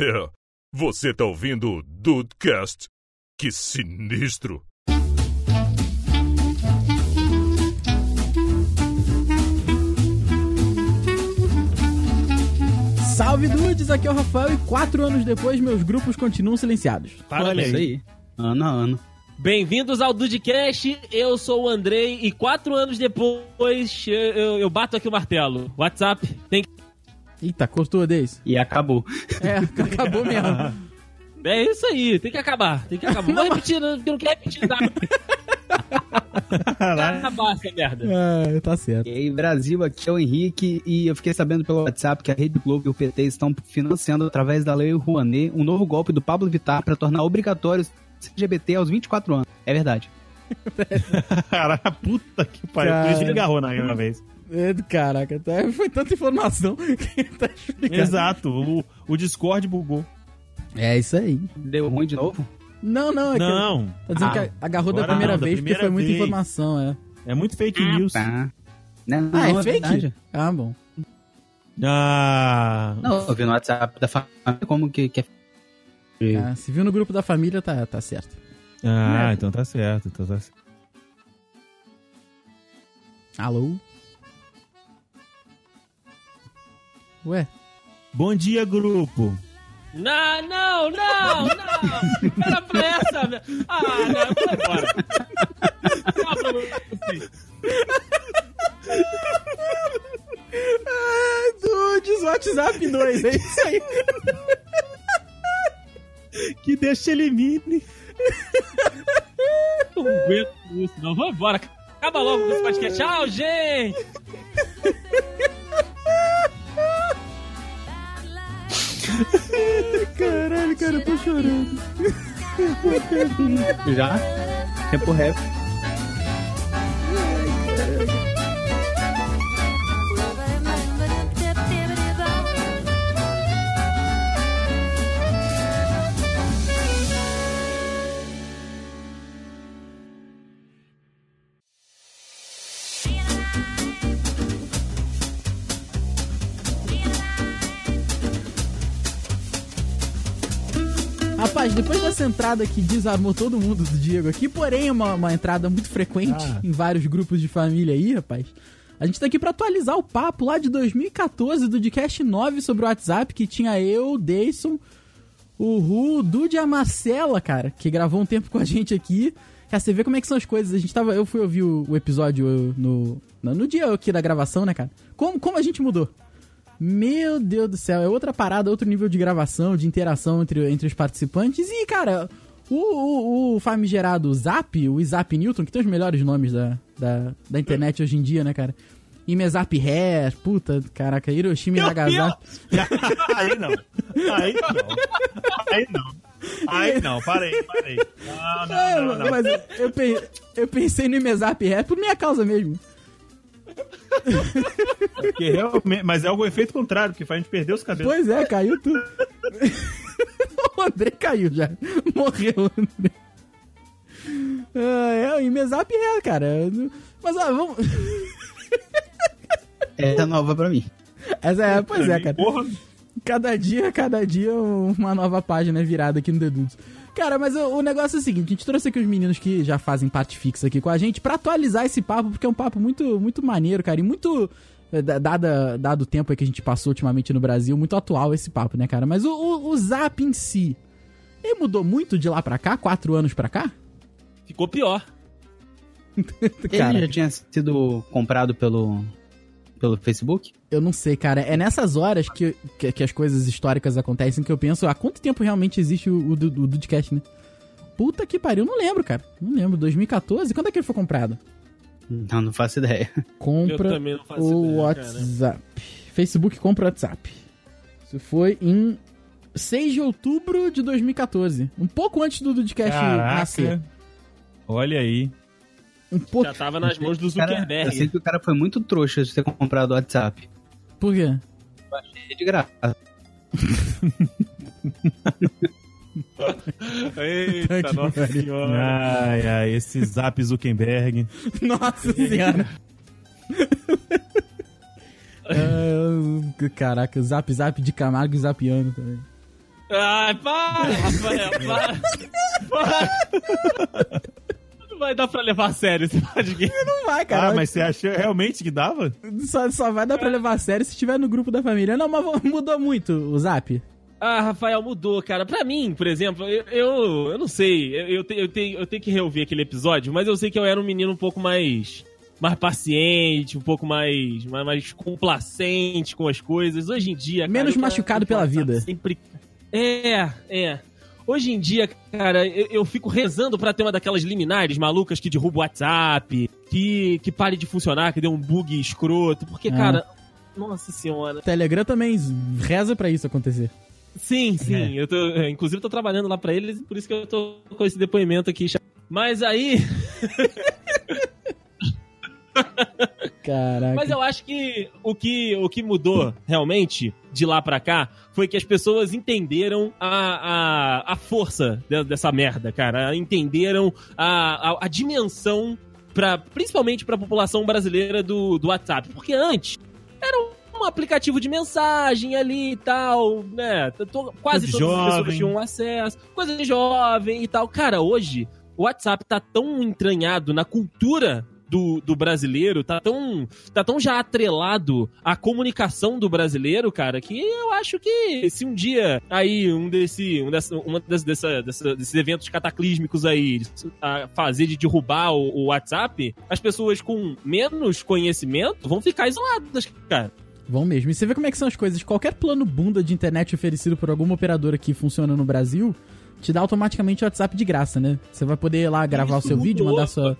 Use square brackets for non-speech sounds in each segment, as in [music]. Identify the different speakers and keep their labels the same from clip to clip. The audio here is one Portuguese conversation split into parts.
Speaker 1: É, você tá ouvindo o Dudecast? Que sinistro!
Speaker 2: Salve dudes, aqui é o Rafael e quatro anos depois meus grupos continuam silenciados.
Speaker 3: Olha
Speaker 4: Isso
Speaker 3: aí.
Speaker 4: Ano a ano.
Speaker 3: Bem-vindos ao Dudcast, eu sou o Andrei e quatro anos depois eu, eu- eu bato aqui o martelo. WhatsApp tem que...
Speaker 2: Eita, cortou desse.
Speaker 4: E acabou.
Speaker 2: É, acabou mesmo. [laughs]
Speaker 3: É isso aí, tem que acabar, tem que acabar. Não vou repetir, não, porque eu não quero repetir nada. Acabar essa merda.
Speaker 2: É, tá certo.
Speaker 4: E aí, Brasil, aqui é o Henrique e eu fiquei sabendo pelo WhatsApp que a Rede Globo e o PT estão financiando, através da Lei Rouanet, um novo golpe do Pablo Vittar para tornar obrigatório o LGBT aos 24 anos. É verdade. [laughs]
Speaker 5: Caraca, puta que pariu. Por isso que ele agarrou naquela vez.
Speaker 2: É, Caraca, tá- foi tanta informação [laughs] que tá.
Speaker 5: Exato. O, o Discord bugou.
Speaker 2: É isso aí.
Speaker 4: Deu ruim de novo?
Speaker 2: Não, não, é que
Speaker 5: Não.
Speaker 2: tá dizendo
Speaker 4: Ah,
Speaker 2: que agarrou da primeira
Speaker 5: não, da
Speaker 2: vez porque
Speaker 5: primeira
Speaker 2: foi muita
Speaker 5: vez.
Speaker 2: informação, é.
Speaker 5: É muito fake news.
Speaker 4: Tá. Não,
Speaker 2: Ah,
Speaker 4: não,
Speaker 2: é fake?
Speaker 4: verdade.
Speaker 2: Ah, bom.
Speaker 5: Ah.
Speaker 4: Não, eu vi no WhatsApp da família como que, que é.
Speaker 2: Ah, se viu no grupo da família, tá, tá certo.
Speaker 5: Ah, então tá certo. Então tá certo.
Speaker 2: Alô? Ué?
Speaker 5: Bom dia, grupo.
Speaker 3: Não, não, não, não! Era pra essa, velho. Ah, não, eu vou embora.
Speaker 2: Ah, dudes, WhatsApp 2, é isso aí.
Speaker 5: Que deixa elimine.
Speaker 3: Eu não aguento isso, não. Vou embora. Acaba logo com esse podcast. Tchau, gente!
Speaker 2: Caralho, cara, eu tô chorando.
Speaker 4: Já? Tempo rap.
Speaker 2: Dessa entrada que desarmou todo mundo do Diego aqui, porém é uma, uma entrada muito frequente
Speaker 5: Ah.
Speaker 2: em vários grupos de família aí, rapaz. A gente tá aqui pra atualizar o papo lá de 2014 do Dcast 9 sobre o WhatsApp, que tinha eu, o Deison, o Ru, o Dude e a Marcela, cara, que gravou um tempo com a gente aqui. Cara, você vê como é que são as coisas. A gente tava. Eu fui ouvir o, o episódio no, no. No dia aqui da gravação, né, cara? Como, como a gente mudou? Meu Deus do céu, é outra parada, outro nível de gravação, de interação entre, entre os participantes. E, cara, o, o, o famigerado Zap, o Zap Newton, que tem os melhores nomes da, da, da internet hoje em dia, né, cara? Imezap Hair, puta, caraca, Hiroshima e Nagasaki.
Speaker 5: Aí não. Aí não. Aí não. Aí não, parei, parei. Não, não,
Speaker 2: É,
Speaker 5: não, não.
Speaker 2: mas eu, pe- eu pensei no Imezap Hair por minha causa mesmo.
Speaker 5: Porque realmente, mas é o efeito contrário, porque faz a gente perder os cabelos.
Speaker 2: Pois é, caiu tudo. [laughs] o André caiu já. Morreu o André. Ah, é, o Imezap Hair, cara. Mas, ó, vamos... [laughs]
Speaker 4: Essa é nova pra mim.
Speaker 2: Essa é, pois é, cara.
Speaker 5: Porra,
Speaker 2: Cada dia, cada dia uma nova página virada aqui no The Dudes. Cara, mas o, o negócio é o seguinte, a gente trouxe aqui os meninos que já fazem parte fixa aqui com a gente pra atualizar esse papo, porque é um papo muito, muito maneiro, cara, e muito, eh, da- dada, dado o tempo aí que a gente passou ultimamente no Brasil, muito atual esse papo, né, cara? Mas o, o, o Zap em si, ele mudou muito de lá pra cá, quatro anos pra cá?
Speaker 3: Ficou pior.
Speaker 2: Cara,
Speaker 4: Ele já tinha sido comprado pelo, pelo Facebook?
Speaker 2: eu não sei, cara. É nessas horas que, que, que as coisas históricas acontecem que eu penso, há quanto tempo realmente existe o, o, o Dudcast, né? Puta que pariu, eu não lembro, cara. Não lembro. 2014? Quando é que ele foi comprado?
Speaker 4: Não, não faço ideia.
Speaker 2: Compra
Speaker 3: Eu também não faço
Speaker 2: o
Speaker 3: ideia, cara.
Speaker 2: WhatsApp. Facebook compra o WhatsApp. Isso foi em 6 de outubro de 2014. Um pouco antes do Dudcast nascer.
Speaker 5: Olha aí.
Speaker 2: Um pouco.
Speaker 3: Já tava nas mãos do
Speaker 4: Cara, eu
Speaker 3: Zuckerberg.
Speaker 4: sei que o cara foi muito trouxa de ter comprado o WhatsApp.
Speaker 2: Por quê?
Speaker 4: É de graça. [laughs]
Speaker 3: Eita, nossa senhora.
Speaker 5: Ai, ai, esse Zap Zuckerberg. [laughs]
Speaker 2: Nossa senhora. Ah, [laughs] caraca, zap zap de Camargo e zapiano também.
Speaker 3: Ai, para, Rafael, para. para. Não vai dar pra levar a sério esse podcast.
Speaker 2: Não vai, cara.
Speaker 5: Ah, mas você achou realmente que dava?
Speaker 2: Só, só vai dar pra levar a sério se estiver no grupo da família. Não, mas mudou muito o zap.
Speaker 3: Ah, Rafael, mudou, cara. Pra mim, por exemplo, eu, eu, eu não sei. Eu, eu, te- eu tenho, eu tenho que reouvir aquele episódio, mas eu sei que eu era um menino um pouco mais. Mais paciente, um pouco mais, mais, mais complacente com as coisas. Hoje em dia. cara,
Speaker 2: Menos
Speaker 3: quero-
Speaker 2: machucado pela vida.
Speaker 3: Sempre... É, é. Hoje em dia, cara, eu, eu fico rezando pra ter uma daquelas liminares malucas que derruba o WhatsApp, que, que pare de funcionar, que dê um bug escroto. Porque,
Speaker 2: É.
Speaker 3: cara, nossa senhora.
Speaker 2: Telegram também reza pra isso acontecer.
Speaker 3: Sim, sim. Eu tô, é, inclusive, tô trabalhando lá pra eles, por isso que eu tô com esse depoimento aqui. Mas aí. [laughs] [laughs]
Speaker 2: Caraca.
Speaker 3: Mas eu acho que o que, o que mudou realmente de lá pra cá foi que as pessoas entenderam a, a, a força de- dessa merda, cara. Entenderam a, a, a dimensão, pra, principalmente pra população brasileira do, do WhatsApp. Porque antes era um aplicativo de mensagem ali e tal, né? To- Quase todas as pessoas
Speaker 5: jovem.
Speaker 3: tinham acesso, coisa de jovem e tal. Cara, hoje o WhatsApp tá tão entranhado na cultura do, do brasileiro, tá tão, tá tão já atrelado à comunicação do brasileiro, cara, que eu acho que se um dia aí um desse, um dessa, uma dessa, dessa, desses eventos cataclísmicos aí a fazer de derrubar o, o WhatsApp, as pessoas com menos conhecimento vão ficar isoladas, cara.
Speaker 2: Vão mesmo. E você vê como é que são as coisas. Qualquer plano bunda de internet oferecido por alguma operadora que funciona no Brasil te dá automaticamente o WhatsApp de graça, né? Você vai poder ir lá gravar o
Speaker 3: Isso
Speaker 2: seu vídeo, mandar sua.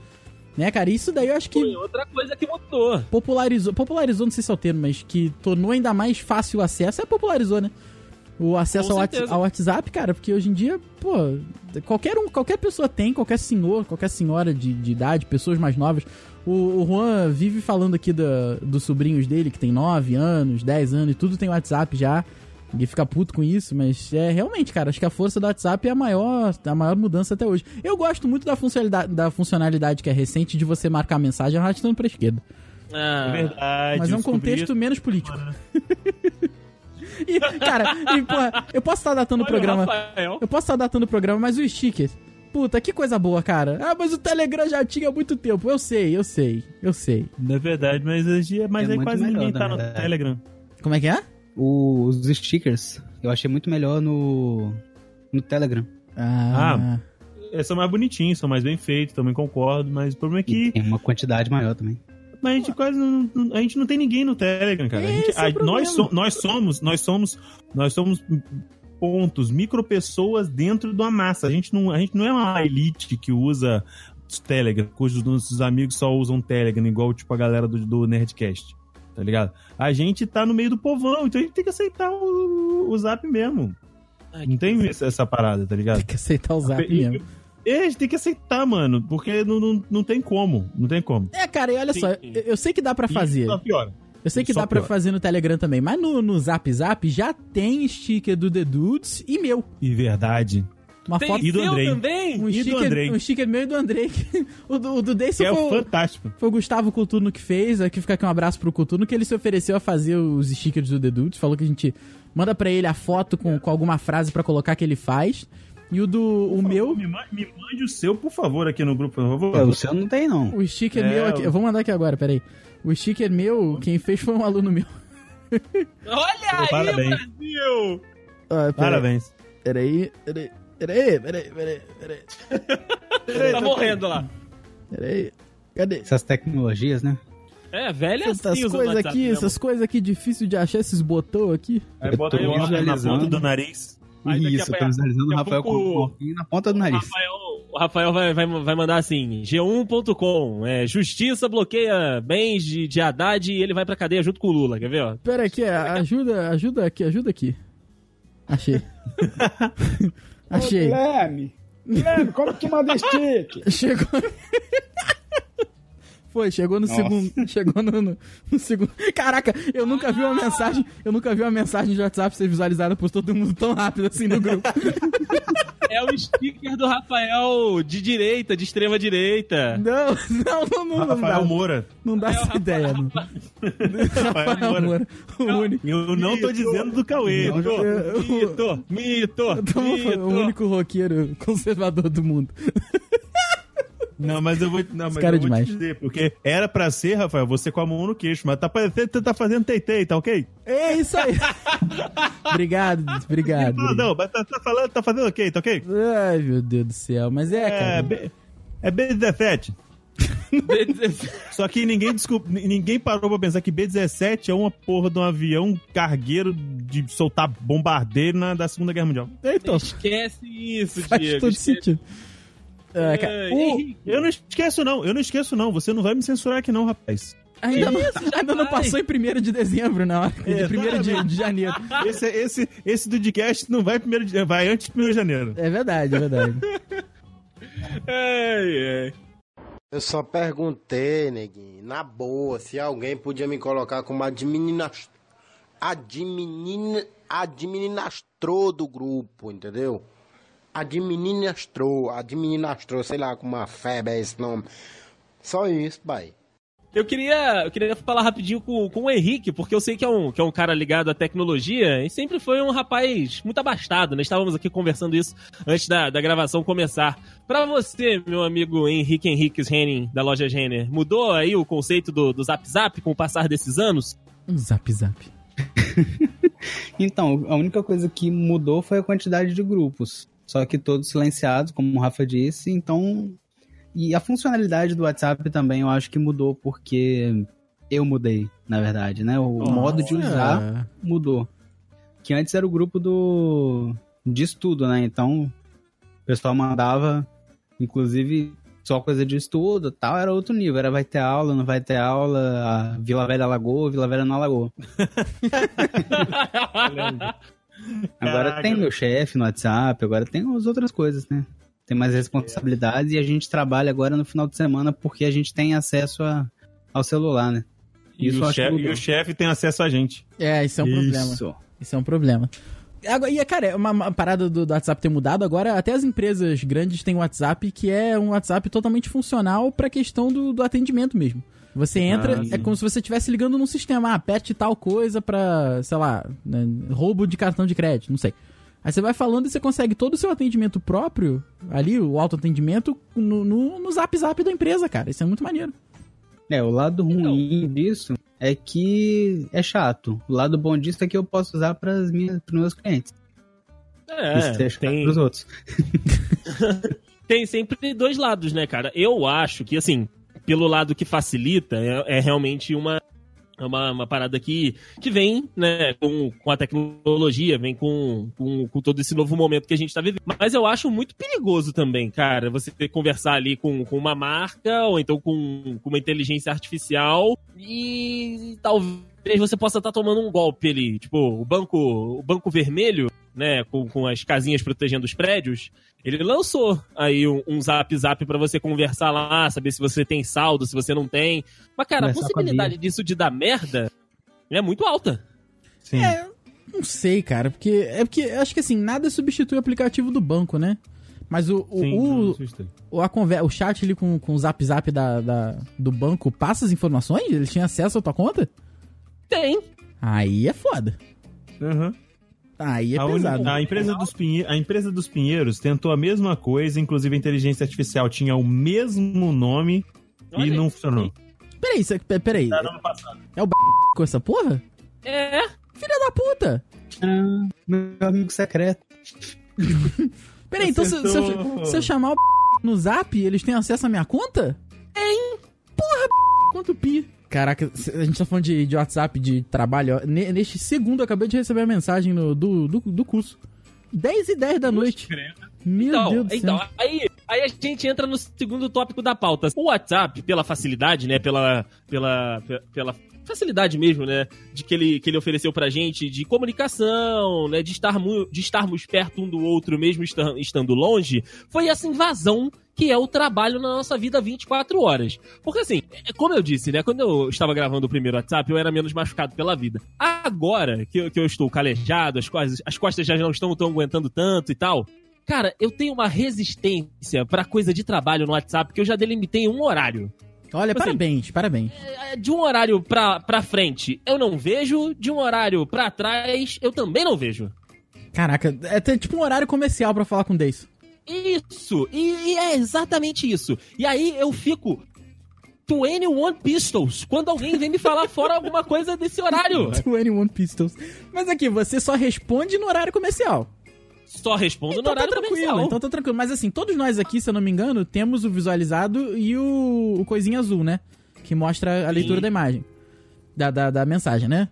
Speaker 2: Né, cara? Isso daí eu acho que
Speaker 3: Foi outra coisa que mudou.
Speaker 2: popularizou. Popularizou, não sei se é o termo, mas que tornou ainda mais fácil o acesso. É, popularizou, né? O acesso ao, ao WhatsApp, cara, porque hoje em dia, pô, qualquer um, qualquer pessoa tem, qualquer senhor, qualquer senhora de, de idade, pessoas mais novas. O, o Juan vive falando aqui da, dos sobrinhos dele, que tem 9 anos, 10 anos, e tudo tem WhatsApp já. Ninguém fica puto com isso, mas é realmente, cara, acho que a força do WhatsApp é a maior, a maior mudança até hoje. Eu gosto muito da funcionalidade, da funcionalidade que é recente de você marcar a mensagem arrastando pra esquerda.
Speaker 3: Ah,
Speaker 5: É verdade.
Speaker 2: Mas é um contexto
Speaker 5: isso.
Speaker 2: menos político. [laughs] E, cara, e, porra, eu posso estar datando o
Speaker 3: olha
Speaker 2: programa.
Speaker 3: Rafael.
Speaker 2: Eu posso estar datando o programa, mas o sticker. Puta, que coisa boa, cara. Ah, mas o Telegram já tinha há muito tempo. Eu sei, eu sei, eu sei.
Speaker 5: É verdade, mas hoje mas
Speaker 4: É
Speaker 5: aí
Speaker 4: muito
Speaker 5: quase
Speaker 4: melhor,
Speaker 5: ninguém tá no. Telegram.
Speaker 2: Como é que é?
Speaker 4: Os stickers, eu achei muito melhor no, no Telegram.
Speaker 2: Ah,
Speaker 5: É, são mais bonitinhos, são mais bem feitos, também concordo, mas o problema é
Speaker 4: E
Speaker 5: que
Speaker 4: tem uma quantidade maior também.
Speaker 5: mas a gente quase não, a gente não tem ninguém no Telegram, cara. A gente-
Speaker 2: é o
Speaker 5: a- nós, so- nós somos, nós somos, nós somos pontos, micro pessoas dentro de uma massa. A gente não, a gente não é uma elite que usa Telegram, cujos nossos amigos só usam Telegram, igual tipo a galera do, do Nerdcast. Tá ligado? A gente tá no meio do povão, então a gente tem que aceitar o, o zap mesmo.
Speaker 3: Ai,
Speaker 5: Não tem essa, essa parada, tá ligado?
Speaker 2: tem que aceitar o zap
Speaker 5: E-
Speaker 2: mesmo.
Speaker 5: É, a gente tem que aceitar, mano, porque não, não, não tem como. Não tem como.
Speaker 2: É, cara, e olha
Speaker 3: Sim,
Speaker 2: só,
Speaker 3: sim.
Speaker 2: eu, sei que dá pra fazer.
Speaker 5: E só piora.
Speaker 2: Eu sei que
Speaker 5: só
Speaker 2: dá pra
Speaker 5: piora.
Speaker 2: fazer no Telegram também, mas no, no Zap Zap já tem sticker do The Dudes e meu.
Speaker 5: E verdade.
Speaker 2: Uma
Speaker 3: Tem
Speaker 2: foto.
Speaker 5: E do Andrei.
Speaker 3: também?
Speaker 2: Um
Speaker 5: E do
Speaker 2: sticker,
Speaker 5: Andrei.
Speaker 2: um sticker meu e do Andrei. [laughs] o do, o do Deison
Speaker 5: é
Speaker 2: foi,
Speaker 5: fantástico.
Speaker 2: foi o Gustavo Couturno que fez. Aqui fica aqui um abraço pro Couturno, que ele se ofereceu a fazer os stickers do The Dudes. Falou que a gente manda pra ele a foto com, com alguma frase pra colocar que ele faz. E o do o meu,
Speaker 5: Me, me mande o seu, por favor, aqui no grupo, por favor.
Speaker 4: É, o seu não tem, não.
Speaker 2: o sticker
Speaker 5: É,
Speaker 2: meu aqui. Eu vou mandar aqui agora, peraí. O sticker meu, quem fez foi um aluno meu.
Speaker 3: Olha aí,
Speaker 5: Parabéns.
Speaker 3: Brasil!
Speaker 2: Ah, peraí,
Speaker 5: Parabéns.
Speaker 2: Peraí, peraí, peraí, peraí, peraí, peraí. [laughs]
Speaker 3: Tá morrendo lá.
Speaker 2: Peraí. Cadê?
Speaker 4: Essas tecnologias, né?
Speaker 3: É, velho é
Speaker 2: Essas
Speaker 3: assim
Speaker 2: coisas aqui,
Speaker 3: mesmo.
Speaker 2: essas coisas aqui difícil de achar esses botões aqui.
Speaker 5: Aí
Speaker 4: Eu
Speaker 5: bota o na ponta do nariz.
Speaker 3: Aí
Speaker 4: Isso, eu tô visualizando o Rafael com o corpinho na ponta do nariz.
Speaker 3: Rafael, o Rafael vai, vai, vai mandar assim: G1.com, é, Justiça bloqueia bens de, de Haddad e ele vai pra cadeia junto com o Lula, quer ver? Ó?
Speaker 2: Pera aqui, ajuda, ajuda aqui, ajuda aqui. Achei. [laughs] Achei.
Speaker 6: Guilherme, Guilherme, como que manda stick?
Speaker 2: Chegou. Foi, chegou no
Speaker 4: Nossa.
Speaker 2: segundo. Chegou no, no- no segundo. Caraca, eu nunca vi uma mensagem. Eu nunca vi uma mensagem de WhatsApp ser visualizada por todo mundo tão rápido assim no grupo. [laughs]
Speaker 3: É o sticker do Rafael de direita, de extrema direita.
Speaker 2: Não, não, não, não, não
Speaker 5: Rafael
Speaker 2: dá.
Speaker 5: Moura.
Speaker 2: Não dá
Speaker 3: É
Speaker 2: essa ideia, não.
Speaker 5: Rafael
Speaker 2: Rafael
Speaker 5: Moura.
Speaker 2: Moura, o único.
Speaker 5: Eu não tô dizendo do Cauê.
Speaker 3: Mito, mito, mito,
Speaker 2: falando, o
Speaker 3: mito.
Speaker 2: único roqueiro conservador do mundo.
Speaker 5: Não, mas eu vou, não, mas
Speaker 2: cara
Speaker 5: eu vou
Speaker 2: demais.
Speaker 5: te dizer, porque era pra ser, Rafael, você com a mão no queixo, mas tá parecendo que você tá fazendo teitei, tá ok?
Speaker 2: É isso aí. [laughs] obrigado, obrigado.
Speaker 5: Não, não, mas tá, tá falando, tá fazendo ok, tá ok?
Speaker 2: Ai, meu Deus do céu. Mas é,
Speaker 5: É,
Speaker 2: cara.
Speaker 5: B, é B17. Só que ninguém, desculpa, ninguém parou pra pensar que B17 é uma porra de um avião cargueiro de soltar bombardeiro na, da Segunda Guerra Mundial.
Speaker 2: Então,
Speaker 3: Esquece isso,
Speaker 2: faz
Speaker 3: Diego.
Speaker 2: todo
Speaker 3: esquece.
Speaker 2: sentido. É, cara, o-
Speaker 3: Henrique,
Speaker 5: Eu não esqueço, não. Eu não esqueço, não. Você não vai me censurar aqui, não, rapaz.
Speaker 2: ainda não, [laughs] ainda não passou em 1 de dezembro, não.
Speaker 5: É,
Speaker 2: De 1 de, de janeiro.
Speaker 5: Esse, esse, esse do podcast não vai primeiro de, vai antes do 1 de janeiro.
Speaker 2: É verdade, é verdade. [laughs]
Speaker 7: Eu só perguntei, neguinho, na boa, se alguém podia me colocar como adminas... admin... administrador do grupo, entendeu? Administrou, administrou, sei lá como uma febre é esse nome. Só isso, pai.
Speaker 3: Eu queria, eu queria falar rapidinho com, com o Henrique, porque eu sei que é, um, que é um cara ligado à tecnologia e sempre foi um rapaz muito abastado, né? Estávamos aqui conversando isso antes da, da gravação começar. Pra você, meu amigo Henrique Henriques Henning, da loja Renner, mudou aí o conceito do, do Zap Zap com o passar desses anos?
Speaker 2: Um zap zap. [laughs]
Speaker 4: Então, a única coisa que mudou foi a quantidade de grupos. Só que todos silenciados, como o Rafa disse, então. E a funcionalidade do WhatsApp também eu acho que mudou porque eu mudei, na verdade, né? O modo de usar mudou. Que antes era o grupo do de estudo, né? Então, o pessoal mandava, inclusive, só coisa de estudo tal, era outro nível. Era vai ter aula, não vai ter aula, a Vila Velha alagou, Vila Velha não alagou. [laughs] Agora
Speaker 5: Caraca.
Speaker 4: tem meu chefe no WhatsApp, agora tem as outras coisas, né? Tem mais responsabilidades e a gente trabalha agora no final de semana porque a gente tem acesso a, ao celular, né?
Speaker 5: E,
Speaker 4: Isso
Speaker 5: o chefe, e o chefe tem acesso a gente.
Speaker 2: É, isso é um problema.
Speaker 4: Isso.
Speaker 2: Isso é um problema. Agora, e, cara, uma, uma parada do, do WhatsApp ter mudado, agora até as empresas grandes têm WhatsApp que é um WhatsApp totalmente funcional pra questão do, do atendimento mesmo. Você entra,
Speaker 5: Ah,
Speaker 2: é como se você estivesse ligando num sistema, ah, aperte tal coisa pra, sei lá, né, roubo de cartão de crédito, não sei. Aí você vai falando e você consegue todo o seu atendimento próprio, ali, o autoatendimento, no, no, no zap zap da empresa, cara. Isso é muito maneiro.
Speaker 4: É, o lado ruim disso é que é chato. O lado bom disso é que eu posso usar para os meus clientes. Isso
Speaker 3: É,
Speaker 4: é chato
Speaker 3: tem,
Speaker 4: pros outros. [laughs]
Speaker 3: tem sempre dois lados, né, cara? Eu acho que, assim, pelo lado que facilita, é, é realmente uma, uma, uma parada que, que vem, né, com, com a tecnologia, vem com, com, com todo esse novo momento que a gente tá vivendo. Mas eu acho muito perigoso também, cara, você conversar ali com, com uma marca, ou então com, com uma inteligência artificial, e talvez você possa estar tomando um golpe ali. Tipo, o banco, o banco vermelho, né, com, com as casinhas protegendo os prédios, ele lançou aí um, um zap zap pra você conversar lá, saber se você tem saldo, se você não tem. Mas, cara, a
Speaker 4: Conversar com a
Speaker 3: possibilidade disso de dar merda é muito alta.
Speaker 5: Sim.
Speaker 2: É, não sei, cara, porque é porque eu acho que assim, nada substitui o aplicativo do banco, né? Mas o, o,
Speaker 5: Sim,
Speaker 2: o, a conver- o chat ali com, com o zap zap da, da- do banco passa as informações? Eles tinham acesso à tua conta?
Speaker 3: Tem.
Speaker 2: Aí é foda.
Speaker 5: Aham.
Speaker 2: Aí é
Speaker 5: a,
Speaker 2: pesado.
Speaker 5: a empresa dos Pinhe- a empresa dos Pinheiros tentou a mesma coisa, inclusive a inteligência artificial tinha o mesmo nome
Speaker 3: Olha
Speaker 5: e
Speaker 3: aí.
Speaker 5: não funcionou.
Speaker 2: Peraí, pe- peraí. É o b... com essa porra?
Speaker 3: É.
Speaker 2: Filha da puta!
Speaker 4: Ah, meu amigo secreto. [laughs]
Speaker 2: Peraí, então se, se eu, se eu chamar o b... no zap, eles têm acesso à minha conta? Tem! Porra, b... quanto pi? Caraca, a gente tá falando de, de WhatsApp, de trabalho. ó. Neste segundo, eu acabei de receber a mensagem no- do, do, do curso. 10 e 10 da noite. Meu
Speaker 3: Então,
Speaker 2: Deus do céu.
Speaker 3: então aí, aí a gente entra no segundo tópico da pauta. O WhatsApp, pela facilidade, né? Pela, pela, pe- pela facilidade mesmo, né? De que ele, que ele ofereceu pra gente de comunicação, né? De, estar de estarmos perto um do outro, mesmo esta- estando longe, foi essa invasão que é o trabalho na nossa vida 24 horas. Porque assim, é como eu disse, né? Quando eu estava gravando o primeiro WhatsApp, eu era menos machucado pela vida. Agora que eu, que eu estou calejado, as costas, as costas já não estão tão aguentando tanto e tal, Cara, eu tenho uma resistência pra coisa de trabalho no WhatsApp que eu já delimitei um horário.
Speaker 2: Olha,
Speaker 3: Assim,
Speaker 2: parabéns, parabéns.
Speaker 3: É, De um horário pra, pra frente, eu não vejo. De um horário pra trás, eu também não vejo.
Speaker 2: Caraca, é tipo um horário comercial pra falar com o Deis.
Speaker 3: Isso! E, e é exatamente isso. E aí eu fico 21 Pistols quando alguém vem me falar fora alguma coisa desse horário. [laughs]
Speaker 2: 21 Pistols. Mas aqui, você só responde no horário comercial.
Speaker 3: Só respondo no
Speaker 2: Então tá
Speaker 3: horário
Speaker 2: tranquilo,
Speaker 3: comercial.
Speaker 2: então tá tranquilo. Mas assim, todos nós aqui, se eu não me engano, temos o visualizado e o, o coisinha azul, né? Que mostra a leitura
Speaker 3: Sim.
Speaker 2: da imagem. Da, da, da mensagem, né?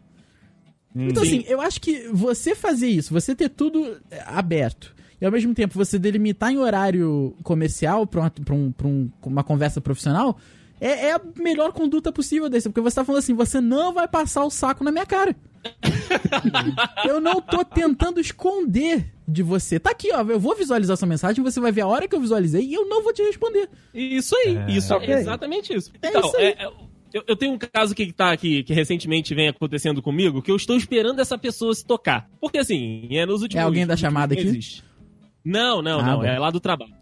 Speaker 2: Então
Speaker 3: Sim.
Speaker 2: assim, eu acho que você fazer isso, você ter tudo aberto, e ao mesmo tempo você delimitar em horário comercial pra uma, pra um- pra um- uma conversa profissional, é, é a melhor conduta possível desse. Porque você tá falando assim, você não vai passar o saco na minha cara. [laughs] eu não tô tentando esconder de você. Tá aqui, ó. Eu vou visualizar sua mensagem, você vai ver a hora que eu visualizei e eu não vou te responder.
Speaker 3: Isso aí,
Speaker 5: É.
Speaker 3: isso
Speaker 6: Ok.
Speaker 3: é exatamente isso.
Speaker 2: É
Speaker 3: então,
Speaker 2: isso aí.
Speaker 3: é- é- eu, eu tenho um caso que tá aqui, que recentemente vem acontecendo comigo, que eu estou esperando essa pessoa se tocar. Porque assim, é nos últimos
Speaker 2: É alguém da chamada aqui?
Speaker 3: Não, não,
Speaker 2: Ah,
Speaker 3: não,
Speaker 2: bom.
Speaker 3: é lá do trabalho.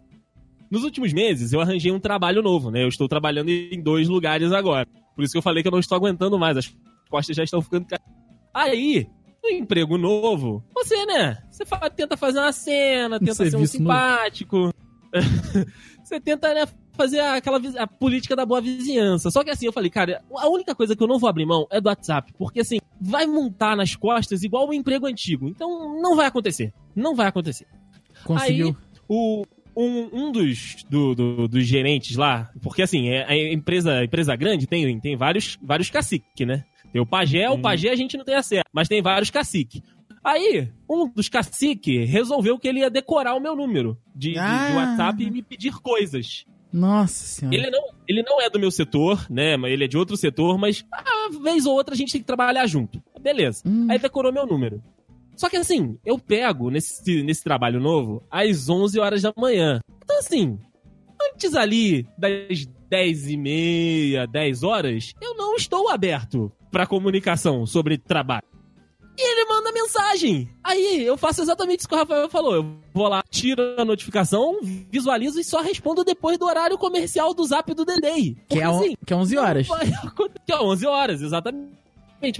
Speaker 3: Nos últimos meses, eu arranjei um trabalho novo, né? Eu estou trabalhando em dois lugares agora. Por isso que eu falei que eu não estou aguentando mais, as costas já estão ficando... ca- Aí, no emprego novo, você, né? Você fa- tenta fazer uma cena, tenta ser um simpático. [laughs] você tenta, né, fazer aquela a política da boa vizinhança. Só que assim, eu falei, cara, a única coisa que eu não vou abrir mão é do WhatsApp. Porque assim, vai montar nas costas igual o emprego antigo. Então não vai acontecer. Não vai acontecer.
Speaker 2: Conseguiu.
Speaker 3: O, um, um dos, do- do- dos gerentes lá, porque assim, é, a empresa, a empresa grande tem, tem vários, vários caciques, né? Tem o pajé, o
Speaker 5: Hum.
Speaker 3: pajé a gente não tem acesso, mas tem vários caciques. Aí, um dos caciques resolveu que ele ia decorar o meu número de, de- de
Speaker 2: Ah.
Speaker 3: WhatsApp e me pedir coisas.
Speaker 2: Nossa senhora.
Speaker 3: Ele não, ele não é do meu setor, né? Mas ele é de outro setor, mas uma vez ou outra a gente tem que trabalhar junto. Beleza.
Speaker 2: Hum.
Speaker 3: Aí decorou meu número. Só que assim, eu pego nesse, nesse trabalho novo às 11 horas da manhã. Então assim, antes ali das 10 e meia, 10 horas, eu não estou aberto pra comunicação sobre trabalho. E ele manda mensagem. Aí eu faço exatamente isso que o Rafael falou. Eu vou lá, tiro a notificação, visualizo e só respondo depois do horário comercial do zap do Delay.
Speaker 2: Que é, on- que é 11 horas. [laughs]
Speaker 3: Que é 11 horas, exatamente.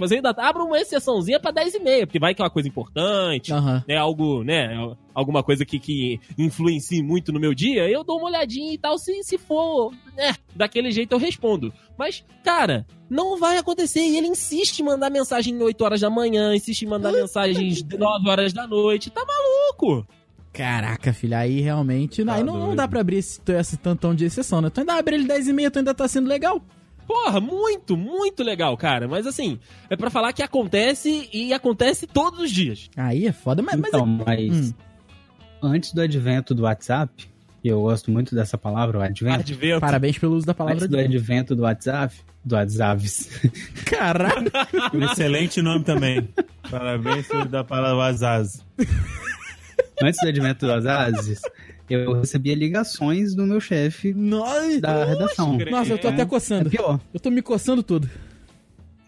Speaker 3: Mas eu ainda abro uma exceçãozinha pra 10 e meia, porque vai que é uma coisa importante,
Speaker 2: Aham.
Speaker 3: né? Algo, né? Alguma coisa que, que influencie muito no meu dia, eu dou uma olhadinha e tal. Se, se for, né? Daquele jeito eu respondo. Mas, cara, não vai acontecer. E ele insiste em mandar mensagem 8 horas da manhã, insiste em mandar mensagens 9 horas da noite. Tá maluco?
Speaker 2: Caraca, filho, aí realmente.
Speaker 5: Tá
Speaker 2: aí não, não dá pra abrir esse, esse tantão de exceção, né? Tu ainda abre ele 10 e meia, tu ainda tá sendo legal.
Speaker 3: Porra, muito, muito legal, cara. Mas assim, é pra falar que acontece e acontece todos os dias.
Speaker 2: Aí é foda, mas. mas
Speaker 4: Então, mas
Speaker 2: Hum.
Speaker 4: antes do advento do WhatsApp, e eu gosto muito dessa palavra, o advento.
Speaker 3: Advento.
Speaker 2: Parabéns pelo uso da palavra
Speaker 4: Antes do advento do WhatsApp, do WhatsApp, [laughs]
Speaker 2: Caralho.
Speaker 5: Um excelente nome também. Parabéns por da palavra Azaz.
Speaker 4: antes do advento do WhatsApp, eu recebia ligações do meu chefe da redação.
Speaker 2: Nossa, eu tô até
Speaker 4: É
Speaker 2: coçando.
Speaker 4: pior.
Speaker 2: Eu tô me coçando tudo.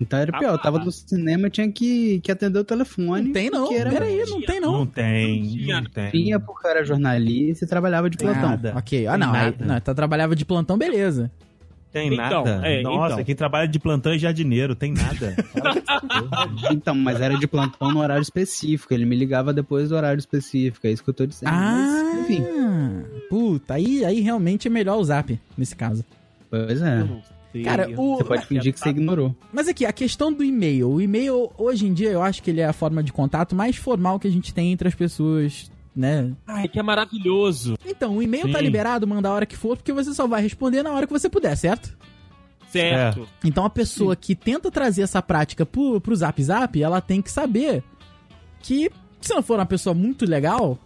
Speaker 4: Então era pior. Eu tava no cinema, tinha que, que atender o telefone.
Speaker 2: Não tem não,
Speaker 4: era
Speaker 2: peraí, não tem
Speaker 5: Não
Speaker 2: não.
Speaker 5: tem, não tem.
Speaker 4: Tinha porque eu era jornalista e trabalhava de plantão.
Speaker 5: Nada.
Speaker 2: Ok, ah não, aí,
Speaker 5: nada.
Speaker 2: não, tá trabalhava de plantão, beleza.
Speaker 5: Tem
Speaker 3: Então,
Speaker 5: nada.
Speaker 3: é,
Speaker 5: Nossa,
Speaker 3: então.
Speaker 5: quem trabalha de plantão é jardineiro, tem nada. [laughs]
Speaker 4: Então, mas era de plantão no horário específico. Ele me ligava depois do horário específico. É isso que eu tô dizendo.
Speaker 2: Ah,
Speaker 4: enfim.
Speaker 2: puta, aí, aí realmente é melhor o zap, nesse caso.
Speaker 4: Pois é.
Speaker 2: Cara, o-
Speaker 4: Você pode fingir que você ignorou.
Speaker 2: Mas aqui, a questão do e-mail. O e-mail, hoje em dia, eu acho que ele é a forma de contato mais formal que a gente tem entre as pessoas, né?
Speaker 3: Ai, que é maravilhoso.
Speaker 2: Então, o e-mail tá
Speaker 5: Sim.
Speaker 2: liberado, manda a hora que for, porque você só vai responder na hora que você puder, certo?
Speaker 3: Certo.
Speaker 2: Então a pessoa que tenta trazer essa prática pro, pro Zap Zap, ela tem que saber que se não for uma pessoa muito legal,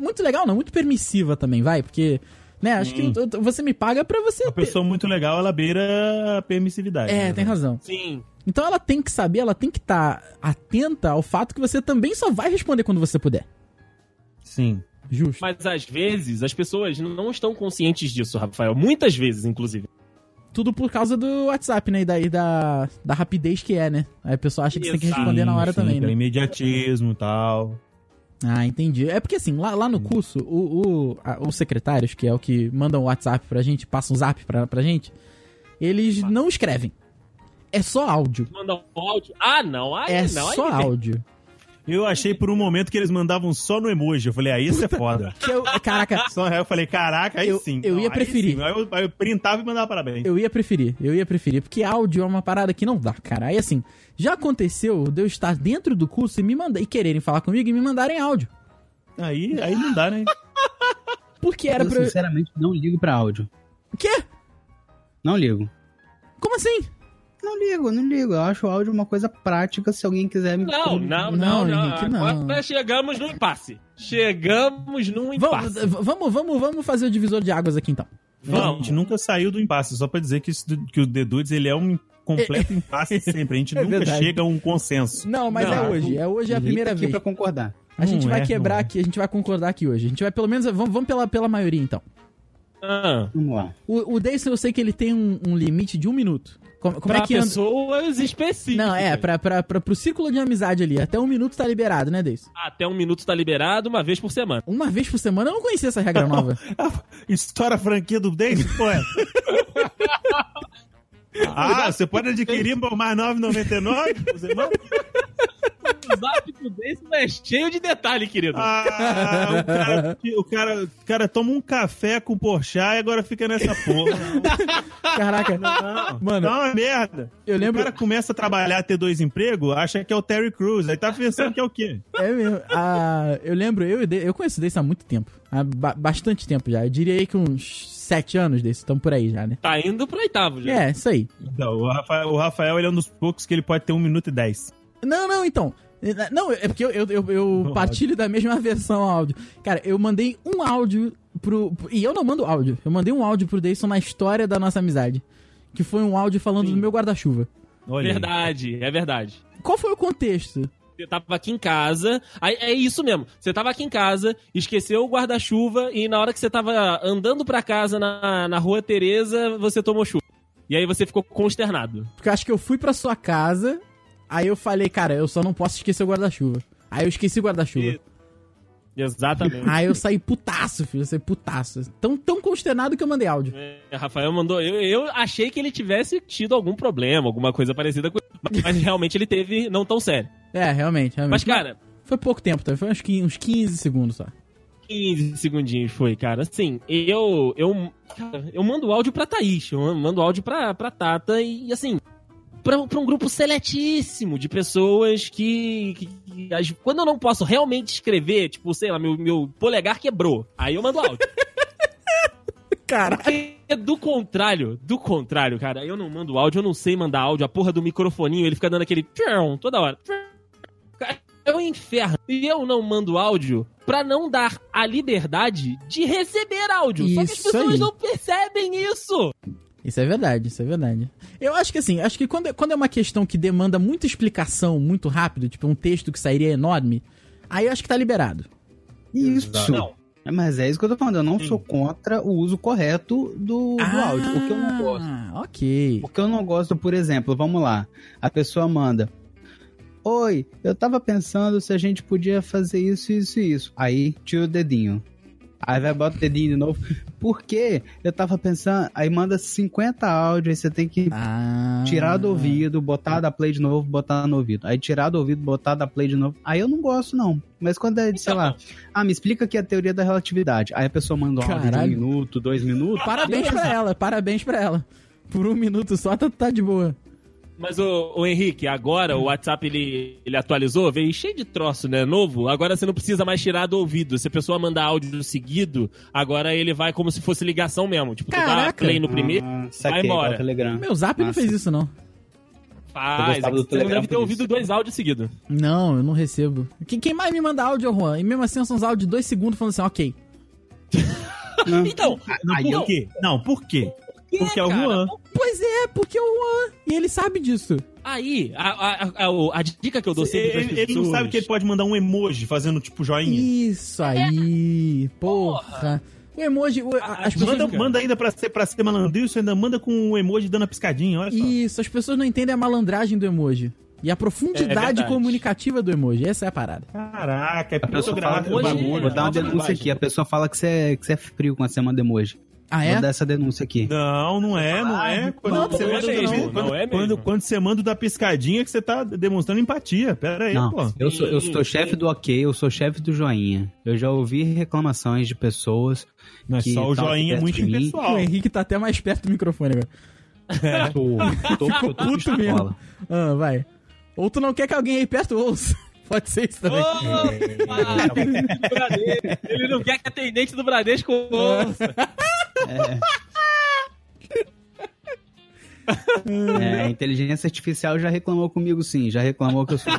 Speaker 2: muito legal não, muito permissiva também, vai, porque, né, acho que eu- eu- você me paga pra você...
Speaker 5: Uma pessoa muito legal, ela beira a permissividade.
Speaker 2: É,
Speaker 5: né?
Speaker 2: tem razão.
Speaker 3: Sim.
Speaker 2: Então ela tem que saber, ela tem que estar atenta ao fato que você também só vai responder quando você puder.
Speaker 5: Sim.
Speaker 2: Justo.
Speaker 3: Mas às vezes as pessoas não estão conscientes disso, Rafael. Muitas vezes, inclusive.
Speaker 2: Tudo por causa do WhatsApp, né? E daí da, da rapidez que é, né? Aí a pessoa acha que você tem que responder na hora
Speaker 5: Sim,
Speaker 2: também,
Speaker 5: pelo
Speaker 2: né?
Speaker 5: imediatismo e tal.
Speaker 2: Ah, entendi. É porque assim, lá, lá no curso, o, o- a- os secretários, que é o que mandam o WhatsApp pra gente, passam um zap pra, pra gente, eles não escrevem. É só áudio.
Speaker 3: Manda um áudio. Ah, não. Aí
Speaker 2: É
Speaker 3: não. aí
Speaker 2: só
Speaker 3: vem.
Speaker 2: áudio.
Speaker 5: Eu achei por um momento que eles mandavam só no emoji. Eu falei, aí isso é foda.
Speaker 2: Que eu- caraca, [laughs]
Speaker 5: Só aí eu falei, caraca, aí
Speaker 2: Eu-
Speaker 5: sim.
Speaker 2: eu ia
Speaker 5: aí
Speaker 2: preferir.
Speaker 5: sim. Aí eu, aí eu printava e mandava parabéns.
Speaker 2: eu ia preferir, eu ia preferir, porque áudio é uma parada que não dá, cara. Aí assim, já aconteceu de eu estar dentro do curso e me mandar, e quererem falar comigo e me mandarem áudio.
Speaker 5: Aí, aí não dá, né?
Speaker 2: Porque era
Speaker 4: eu,
Speaker 2: pra.
Speaker 4: sinceramente, não ligo pra áudio.
Speaker 2: Quê?
Speaker 4: Não ligo.
Speaker 2: Como assim?
Speaker 4: Não ligo, não ligo. Eu acho o áudio uma coisa prática se alguém quiser me.
Speaker 3: Não, não,
Speaker 2: Não,
Speaker 3: não, não.
Speaker 2: Henrique, não.
Speaker 3: Agora chegamos no impasse. Chegamos num
Speaker 2: Vamos,
Speaker 3: impasse.
Speaker 2: vamos, vamos, vamos fazer o divisor de águas aqui então.
Speaker 5: A
Speaker 3: Vamos.
Speaker 5: gente nunca saiu do impasse, só pra dizer que, isso, que o The Dudes, ele é um completo impasse sempre. A gente [laughs]
Speaker 2: É
Speaker 5: nunca
Speaker 2: verdade.
Speaker 5: chega a um consenso.
Speaker 2: Não, mas
Speaker 3: Não,
Speaker 2: é hoje. É hoje é a
Speaker 4: Henrique
Speaker 2: primeira
Speaker 4: aqui
Speaker 2: vez.
Speaker 4: pra concordar.
Speaker 2: A gente
Speaker 5: Não
Speaker 2: vai
Speaker 5: é,
Speaker 2: quebrar
Speaker 5: é.
Speaker 2: aqui, a gente vai concordar aqui hoje. A gente vai pelo menos. Vamos, vamos pela, pela maioria então.
Speaker 3: Ah,
Speaker 4: Vamos lá.
Speaker 2: O, o Deison eu sei que ele tem um, um limite de um minuto. Como, como
Speaker 3: pra
Speaker 2: é que
Speaker 3: pessoas específicas.
Speaker 2: Não, é, pra, pra, pra, pro círculo de amizade ali. Até um minuto tá liberado, né, Deison?
Speaker 3: Até um minuto tá liberado, uma vez por semana.
Speaker 2: Uma vez por semana eu não conhecia essa regra nova.
Speaker 5: História franquia do Dave, pô. é. [laughs] ah, você pode adquirir por mais 9,99? Os irmãos?
Speaker 3: O do Deison é cheio de detalhe, querido.
Speaker 5: Ah, o cara, o, cara, o cara toma um café com Porsche e agora fica nessa porra. [laughs]
Speaker 2: Caraca.
Speaker 5: Não,
Speaker 2: Mano,
Speaker 5: não, é merda.
Speaker 2: eu lembro.
Speaker 5: O cara começa a trabalhar, ter dois empregos, acha que é o Terry Crews, aí tá pensando que é o quê?
Speaker 2: É mesmo. Ah, eu lembro, eu, e o eu conheço o Deison há muito tempo. Há ba- bastante tempo já. Eu diria aí que uns sete anos desse. Estamos por aí já, né?
Speaker 3: Tá indo pro oitavo já.
Speaker 2: É, isso aí.
Speaker 5: Então, o Rafael, o Rafael ele é um dos poucos que ele pode ter um minuto e dez.
Speaker 2: Não, não, então. Não, é porque eu, eu, eu, eu [laughs] partilho da mesma versão áudio. Cara, eu mandei um áudio pro. E eu não mando áudio. Eu mandei um áudio pro Deison na história da nossa amizade. Que foi um áudio falando
Speaker 3: Sim.
Speaker 2: do meu guarda-chuva.
Speaker 3: Verdade, é verdade.
Speaker 2: Qual foi o contexto?
Speaker 3: Você tava aqui em casa, aí é isso mesmo. Você tava aqui em casa, esqueceu o guarda-chuva e na hora que você tava andando pra casa na, na rua Tereza, você tomou chuva. E aí você ficou consternado.
Speaker 2: Porque eu acho que eu fui pra sua casa. Aí eu falei, cara, eu só não posso esquecer o guarda-chuva. Aí eu esqueci o guarda-chuva.
Speaker 3: Exatamente.
Speaker 2: Aí eu saí putaço, filho. Eu saí putaço. Tão, tão consternado que eu mandei áudio.
Speaker 3: É, Rafael mandou. Eu, eu achei que ele tivesse tido algum problema, alguma coisa parecida com mas, mas [laughs] realmente ele teve não tão sério.
Speaker 2: É, realmente, realmente.
Speaker 3: Mas, cara,
Speaker 2: Foi pouco tempo, tá? Foi uns 15, uns 15 segundos só.
Speaker 3: 15 segundinhos foi, cara. Assim, eu. Eu, cara, eu mando áudio pra Thaís, eu mando áudio pra, pra Tata e, assim. Pra, pra um grupo seletíssimo de pessoas que, que- que Quando eu não posso realmente escrever, tipo, sei lá, meu, meu polegar quebrou. Aí eu mando áudio. [laughs]
Speaker 2: Cara.
Speaker 3: Do contrário, do contrário, cara, eu não mando áudio, eu não sei mandar áudio, a porra do microfoninho, ele fica dando aquele toda hora. É um inferno. E eu não mando áudio pra não dar a liberdade de receber áudio. Só que as
Speaker 2: Isso
Speaker 3: pessoas
Speaker 2: aí.
Speaker 3: não percebem isso.
Speaker 2: Isso é verdade, isso é verdade. Eu acho que assim, acho que quando, é- quando é uma questão que demanda muita explicação muito rápido, tipo um texto que sairia enorme, aí eu acho que tá liberado.
Speaker 4: Isso.
Speaker 3: Não.
Speaker 4: Mas é isso que eu tô falando. Eu não sou contra o uso correto do, do áudio. O que eu não gosto.
Speaker 2: Ah, ok.
Speaker 4: O que eu não gosto, por exemplo, vamos lá. A pessoa manda. Oi, eu tava pensando se a gente podia fazer isso, isso e isso. Aí tira o dedinho. Aí vai, bota o dedinho de novo. Por quê? Eu tava pensando. Aí manda 50 áudios, aí você tem que
Speaker 2: Ah.
Speaker 4: tirar do ouvido, botar da play de novo, botar no ouvido. Aí tirar do ouvido, botar da play de novo. Aí eu não gosto, não. Mas quando é, sei lá, ah, me explica aqui a teoria da relatividade. Aí a pessoa manda um áudio de um minuto, dois minutos.
Speaker 2: Parabéns pra ela, parabéns pra ela. Por um minuto só tá, tá de boa.
Speaker 3: Mas o, o Henrique, agora o WhatsApp ele, ele atualizou, veio cheio de troço, né? Novo. Agora você não precisa mais tirar do ouvido. Se a pessoa mandar áudio seguido, agora ele vai como se fosse ligação mesmo. Tipo, tu dá
Speaker 2: Caraca.
Speaker 3: play no primeiro,
Speaker 4: Ah,
Speaker 3: vai
Speaker 4: saquei,
Speaker 3: embora.
Speaker 4: o Telegram.
Speaker 2: Meu zap não
Speaker 4: Massa.
Speaker 2: fez isso, não.
Speaker 3: faz.
Speaker 4: Do
Speaker 3: Você não deve ter
Speaker 4: por
Speaker 3: ouvido
Speaker 4: isso.
Speaker 3: dois áudios seguidos.
Speaker 2: Não, eu não recebo. Quem, quem mais me manda áudio é o Juan. E mesmo assim são uns áudios de dois segundos falando assim, ok. [laughs]
Speaker 4: Não.
Speaker 3: Então,
Speaker 5: Não,
Speaker 4: Aí
Speaker 5: por
Speaker 3: eu-
Speaker 5: quê? Não, por quê? Porque é o Juan.
Speaker 2: Pois é, porque é o Juan. E ele sabe disso.
Speaker 3: Aí, a, a, a, a dica que eu dou sempre
Speaker 5: Ele,
Speaker 3: pessoas...
Speaker 5: ele não sabe que ele pode mandar um emoji fazendo tipo joinha.
Speaker 2: Isso aí. Porra. O emoji, o- a- as pessoas...
Speaker 5: Manda, manda ainda pra ser, pra ser malandrilho, você ainda manda com um emoji dando a piscadinha, olha só.
Speaker 2: Isso, as pessoas não entendem a malandragem do emoji. E a profundidade
Speaker 3: É
Speaker 2: comunicativa do emoji. Essa é a parada.
Speaker 5: Caraca, é
Speaker 4: A pessoa fala,
Speaker 3: Hoje-
Speaker 5: bagulho.
Speaker 4: vou dar uma denúncia aqui. A pessoa fala que você é, que você é frio quando você manda emoji.
Speaker 2: Ah, é?
Speaker 4: Vou dar essa denúncia aqui.
Speaker 5: Não, não é, não é. Quando,
Speaker 2: não,
Speaker 5: você
Speaker 3: não é
Speaker 5: manda,
Speaker 3: mesmo,
Speaker 5: quando,
Speaker 3: não é
Speaker 5: quando,
Speaker 3: mesmo.
Speaker 5: quando você manda o da piscadinha que você tá demonstrando empatia. Pera aí,
Speaker 4: Não,
Speaker 5: pô.
Speaker 4: eu sou, eu sou chefe do ok, eu sou chefe do joinha. Eu já ouvi reclamações de pessoas.
Speaker 5: Mas
Speaker 4: que
Speaker 5: só o joinha é muito impessoal.
Speaker 2: O Henrique tá até mais perto do microfone agora. [laughs]
Speaker 4: Tô, tô, tô, tô
Speaker 2: puto mesmo. Ah, vai. Ou tu não quer que alguém aí perto ouça. Pode ser isso também.
Speaker 3: Ele não quer que a atendente do Bradesco ouça.
Speaker 4: É, a inteligência artificial já reclamou comigo sim, já reclamou que eu sou.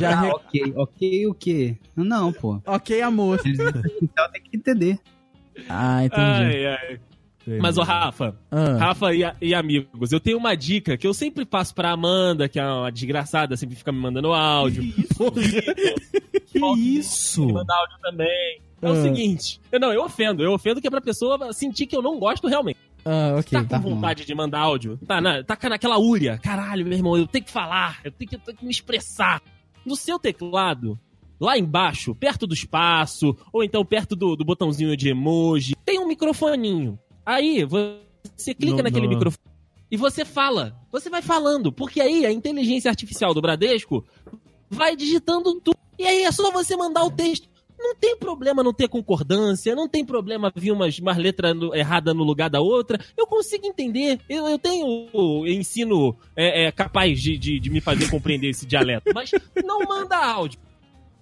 Speaker 2: Já
Speaker 4: ah, ok, ok o quê? Não, pô.
Speaker 2: Ok, amor.
Speaker 4: A inteligência artificial tem que entender.
Speaker 2: Ah, entendi.
Speaker 3: Ai, ai. Mas, ô, Rafa,
Speaker 2: Ah.
Speaker 3: Rafa e, e amigos, eu tenho uma dica que eu sempre passo pra Amanda, que é uma desgraçada, sempre fica me mandando áudio.
Speaker 5: Que isso?
Speaker 3: Me manda áudio também. É o
Speaker 2: Ah.
Speaker 3: seguinte, eu, não, eu ofendo, eu ofendo que é pra pessoa sentir que eu não gosto realmente.
Speaker 2: Ah, ok.
Speaker 3: Tá com
Speaker 4: tá bom.
Speaker 3: vontade de mandar áudio? Tá, na, tá naquela úria. Caralho, meu irmão, eu tenho que falar, eu tenho que, eu tenho que me expressar. No seu teclado, lá embaixo, perto do espaço, ou então perto do, do botãozinho de emoji, tem um microfoninho. Aí você clica
Speaker 5: No-
Speaker 3: naquele
Speaker 5: no-
Speaker 3: microfone e você fala. Você vai falando, porque aí a inteligência artificial do Bradesco vai digitando tudo. E aí é só você mandar o texto. Não tem problema não ter concordância, não tem problema vir umas, umas letras no- erradas no lugar da outra. Eu consigo entender. Eu, eu tenho o ensino é, é, capaz de, de, de me fazer compreender esse dialeto. Mas não manda áudio.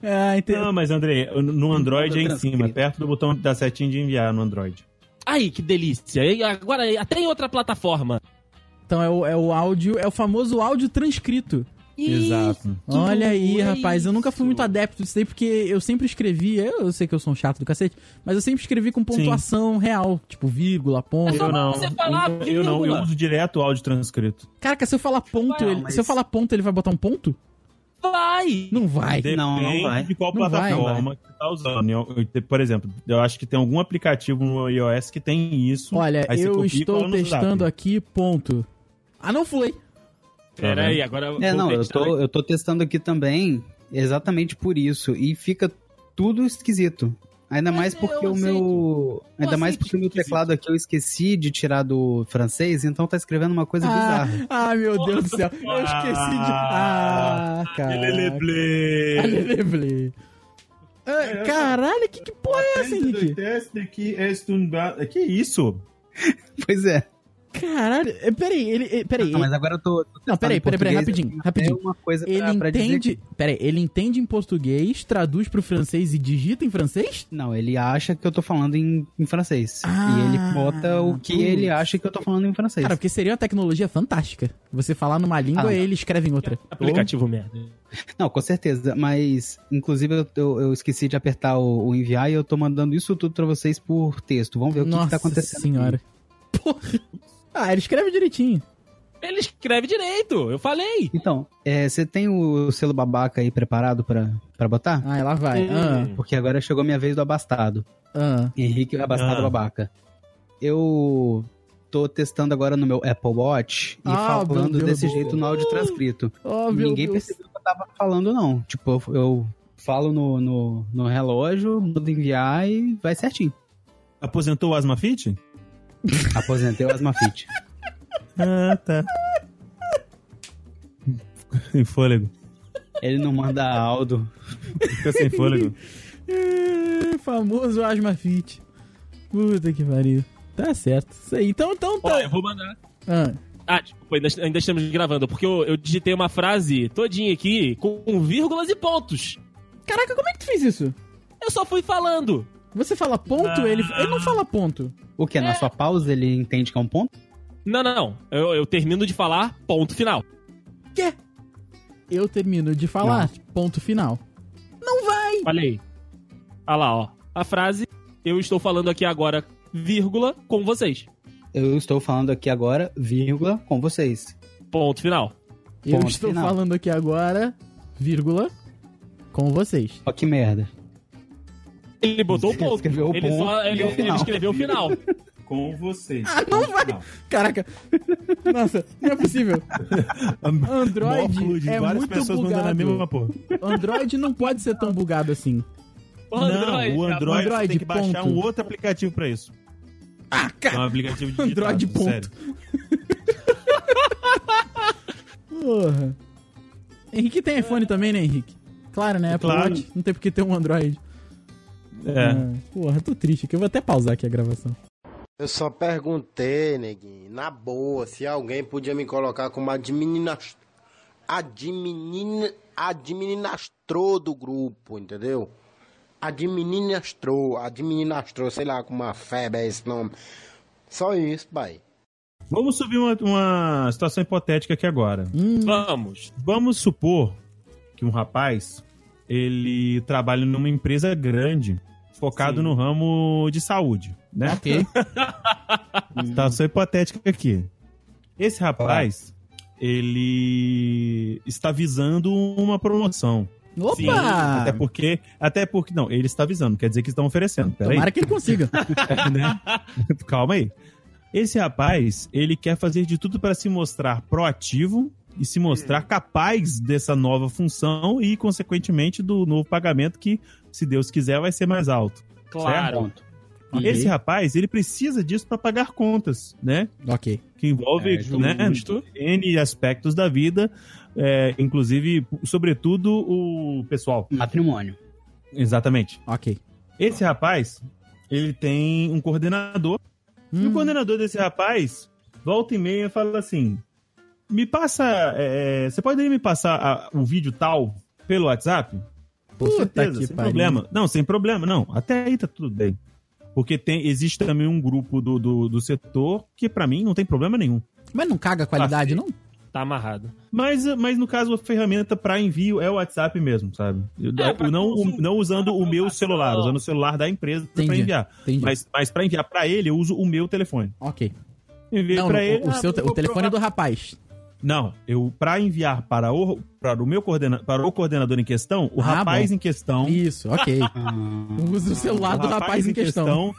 Speaker 2: Ah, entendi.
Speaker 5: Não, mas André, no Android é em cima, perto do botão da setinha de enviar no Android.
Speaker 3: Aí, que delícia. E agora, até em outra plataforma.
Speaker 2: Então é o, é o áudio, é o famoso áudio transcrito.
Speaker 5: Exato.
Speaker 2: Olha aí,
Speaker 3: é
Speaker 2: rapaz, eu nunca fui muito adepto disso aí, porque eu sempre escrevia, eu, eu sei que eu sou um chato do cacete, mas eu sempre escrevi com pontuação real, tipo vírgula, ponto.
Speaker 5: Eu não.
Speaker 3: você falar
Speaker 5: eu, eu não, eu uso direto o áudio transcrito.
Speaker 2: Caraca, se eu falar ponto,
Speaker 3: Não,
Speaker 2: ele,
Speaker 4: mas-
Speaker 2: se eu falar ponto, ele vai botar um ponto?
Speaker 3: Vai!
Speaker 2: Não vai.
Speaker 5: Depende
Speaker 4: Não, não vai.
Speaker 5: de qual
Speaker 2: Não vai,
Speaker 5: plataforma que você tá usando. Eu- eu- por exemplo, eu acho que tem algum aplicativo no iOS que tem isso.
Speaker 2: Olha, eu estou testando
Speaker 5: Zap.
Speaker 2: aqui, ponto. Ah, não foi.
Speaker 3: Pera aí, agora.
Speaker 4: É,
Speaker 3: vou
Speaker 4: não, eu tô, eu tô testando aqui também exatamente por isso. E fica tudo esquisito. Ainda mais porque o meu. Ainda mais porque o meu teclado aqui eu esqueci de tirar do francês, então tá escrevendo uma coisa
Speaker 2: Ah,
Speaker 4: bizarra. [laughs]
Speaker 2: ah, meu Deus do céu. Eu esqueci de. Ah, cara.
Speaker 5: Leleble.
Speaker 2: Ah, Caralho, que, que porra é essa, Henrique?
Speaker 5: teste que é Que isso? [laughs]
Speaker 4: Pois é.
Speaker 2: Caralho, eh, peraí, ele. eh, Peraí.
Speaker 4: Não, mas agora eu tô. tô
Speaker 2: Não, peraí, peraí, peraí, rapidinho,
Speaker 4: tem
Speaker 2: rapidinho.
Speaker 4: uma coisa pra,
Speaker 2: Ele
Speaker 4: pra dizer
Speaker 2: entende.
Speaker 4: que-
Speaker 2: Peraí, ele entende em português, traduz pro francês e digita em francês?
Speaker 4: Não, ele acha que eu tô falando em, em francês.
Speaker 2: Ah,
Speaker 4: e ele bota o que
Speaker 2: putz.
Speaker 4: ele acha que eu tô falando em francês.
Speaker 2: Cara, porque seria uma tecnologia fantástica. Você falar numa língua
Speaker 4: Ah,
Speaker 2: e ele escreve em outra.
Speaker 3: Aplicativo merda.
Speaker 4: Não, com certeza. Mas, inclusive, eu, eu- eu esqueci de apertar o, o enviar e eu tô mandando isso tudo pra vocês por texto. Vamos ver o que,
Speaker 2: Nossa
Speaker 4: que tá acontecendo.
Speaker 2: senhora. Porra. Ah, ele escreve direitinho.
Speaker 3: Ele escreve direito, eu falei.
Speaker 4: Então, é, você tem o selo babaca aí preparado pra, pra botar?
Speaker 2: Ah, lá vai. Ah.
Speaker 4: Porque agora chegou minha vez do abastado.
Speaker 2: ah.
Speaker 4: Henrique Abastado
Speaker 5: Ah.
Speaker 4: Babaca. Eu tô testando agora no meu Apple Watch e
Speaker 2: Ah,
Speaker 4: falando
Speaker 2: Deus
Speaker 4: desse
Speaker 2: do
Speaker 4: jeito no áudio transcrito. [gasps]
Speaker 2: Oh,
Speaker 4: Ninguém
Speaker 2: Deus.
Speaker 4: percebeu que eu tava falando, não. Tipo, eu, eu falo no, no, no relógio, mando enviar e vai certinho.
Speaker 5: Aposentou o Asmafit?
Speaker 4: Aposentei o Asmafit.
Speaker 5: Ah, tá. Sem fôlego.
Speaker 4: Ele não manda áudio.
Speaker 5: Fica sem fôlego.
Speaker 2: É, famoso Asma Fit. Puta que pariu. Tá certo. Isso aí. Então, então
Speaker 3: Ó,
Speaker 2: tá.
Speaker 3: eu vou mandar.
Speaker 2: Ah,
Speaker 3: Ah, desculpa, ainda, ainda estamos gravando, porque eu, eu digitei uma frase todinha aqui com vírgulas e pontos.
Speaker 2: Caraca, como é que tu fez isso?
Speaker 3: Eu só fui falando.
Speaker 2: Você fala ponto, ele, ele não fala ponto.
Speaker 4: O que? Na sua pausa ele entende que é um ponto?
Speaker 3: Não, não, não. Eu, eu termino de falar, ponto final.
Speaker 2: Quê? Eu termino de falar, ponto final. Não vai!
Speaker 3: Falei. Ah lá, ó. A frase, eu estou falando aqui agora, vírgula, com vocês.
Speaker 4: Eu estou falando aqui agora, vírgula, com vocês.
Speaker 3: Ponto final.
Speaker 2: Eu
Speaker 4: Ponto
Speaker 2: estou
Speaker 4: final.
Speaker 2: falando aqui agora, vírgula, com vocês.
Speaker 4: Ó que merda.
Speaker 3: Ele botou o ponto.
Speaker 4: Escreveu o
Speaker 3: ele,
Speaker 4: ponto
Speaker 3: só, ele,
Speaker 4: o
Speaker 3: ele
Speaker 4: final.
Speaker 3: escreveu o final. [laughs]
Speaker 5: com vocês.
Speaker 2: Ah, não vai. Caraca. Nossa, não é possível. [laughs] Android é muito
Speaker 5: pessoas mandando a
Speaker 2: bugado.
Speaker 5: mesma porra.
Speaker 2: Android não pode ser tão bugado assim.
Speaker 3: O
Speaker 5: não,
Speaker 3: Android,
Speaker 5: o
Speaker 3: rapaz.
Speaker 5: Android,
Speaker 2: Android,
Speaker 5: tem que baixar
Speaker 2: ponto.
Speaker 5: um outro aplicativo pra isso.
Speaker 2: Ah,
Speaker 5: É
Speaker 2: cara.
Speaker 5: um aplicativo de
Speaker 2: Android, ponto.
Speaker 5: sério. [laughs]
Speaker 2: Porra. Henrique tem iPhone também, né, Henrique? Claro, né? Apple
Speaker 5: Claro.
Speaker 2: Watch. Não tem porque ter um Android.
Speaker 5: É.
Speaker 2: Ah, porra, tô triste aqui. Eu vou até pausar aqui a gravação.
Speaker 7: Eu só perguntei, neguinho, na boa, se alguém podia me colocar como adminis... admin... administrador do grupo, entendeu? Administrou, administrou, sei lá, com uma febre é esse nome. Só isso, pai.
Speaker 5: Vamos subir uma, uma situação hipotética aqui agora.
Speaker 3: Vamos.
Speaker 5: Vamos supor que um rapaz ele trabalha numa empresa grande focado
Speaker 3: Sim.
Speaker 5: no ramo de saúde, né?
Speaker 2: Ok. [laughs]
Speaker 5: Situação hipotética aqui. Esse rapaz, ele está visando uma promoção.
Speaker 2: Opa!
Speaker 5: Até porque, até porque, não, ele está visando, quer dizer que estão oferecendo. Peraí.
Speaker 2: Tomara que ele consiga. [laughs]
Speaker 5: né? Calma aí. Esse rapaz, ele quer fazer de tudo para se mostrar proativo e se mostrar capaz dessa nova função e, consequentemente, do novo pagamento que, se Deus quiser, vai ser mais alto.
Speaker 3: Claro.
Speaker 2: Ok.
Speaker 5: Esse rapaz, ele precisa disso para pagar contas, né?
Speaker 2: Ok.
Speaker 5: Que envolve,
Speaker 3: É,
Speaker 5: né. N aspectos da vida, é, inclusive, sobretudo, o pessoal.
Speaker 4: Matrimônio.
Speaker 5: Exatamente.
Speaker 2: Ok.
Speaker 5: Esse rapaz, ele tem um coordenador E o
Speaker 2: Hum,
Speaker 5: coordenador desse rapaz, volta e meia, fala assim: Me passa. é, você pode me passar a- o vídeo tal pelo WhatsApp? Com
Speaker 2: Puta
Speaker 5: certeza,
Speaker 2: que
Speaker 5: sem
Speaker 2: pariu.
Speaker 5: problema. Não, sem problema, não. Até aí tá tudo bem. Porque tem, existe também um grupo do, do, do setor que, pra mim, não tem problema nenhum.
Speaker 2: Mas não caga a qualidade, não?
Speaker 3: Tá amarrado.
Speaker 5: Mas, mas no caso, a ferramenta para envio é o WhatsApp mesmo, sabe? Eu-
Speaker 3: É,
Speaker 5: não, não usando o meu
Speaker 3: aprovação.
Speaker 5: celular, usando o celular da empresa para enviar.
Speaker 2: Entendi.
Speaker 5: Mas, mas para enviar para ele, eu uso o meu telefone.
Speaker 2: Ok.
Speaker 5: Enviei para ele.
Speaker 2: o,
Speaker 5: ah,
Speaker 2: seu, o telefone
Speaker 5: provar.
Speaker 2: do rapaz.
Speaker 5: Não, eu para enviar para o para o meu coordena, para o coordenador em questão, o
Speaker 2: Ah,
Speaker 5: rapaz
Speaker 2: bom.
Speaker 5: em questão,
Speaker 2: Isso, ok. [laughs]
Speaker 4: Ah,
Speaker 2: Usa o celular do rapaz em questão.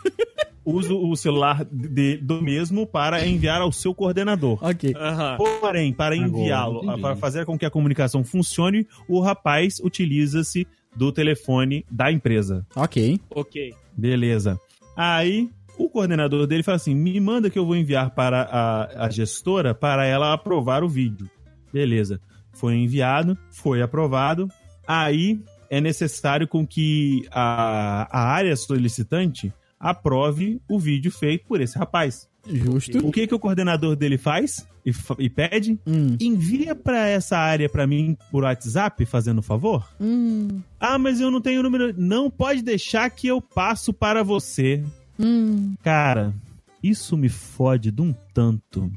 Speaker 5: uso o celular de- do mesmo para enviar ao seu coordenador.
Speaker 2: Ok.
Speaker 3: Aham.
Speaker 5: Porém, para enviá-lo, para fazer com que a comunicação funcione, o rapaz utiliza-se do telefone da empresa.
Speaker 2: Ok.
Speaker 3: Ok.
Speaker 5: Beleza. Aí o coordenador dele fala assim: me manda que eu vou enviar para a, a gestora para ela aprovar o vídeo. Beleza. Foi enviado, foi aprovado. Aí é necessário com que a, a área solicitante aprove o vídeo feito por esse rapaz.
Speaker 2: Justo.
Speaker 5: O que, que o coordenador dele faz e, e pede?
Speaker 2: Hum.
Speaker 5: Envia para essa área para mim por WhatsApp, fazendo um favor.
Speaker 2: Hum.
Speaker 5: Ah, mas eu não tenho o número. Não pode deixar que eu passo para você.
Speaker 2: Hum.
Speaker 5: Cara, isso me fode de um tanto.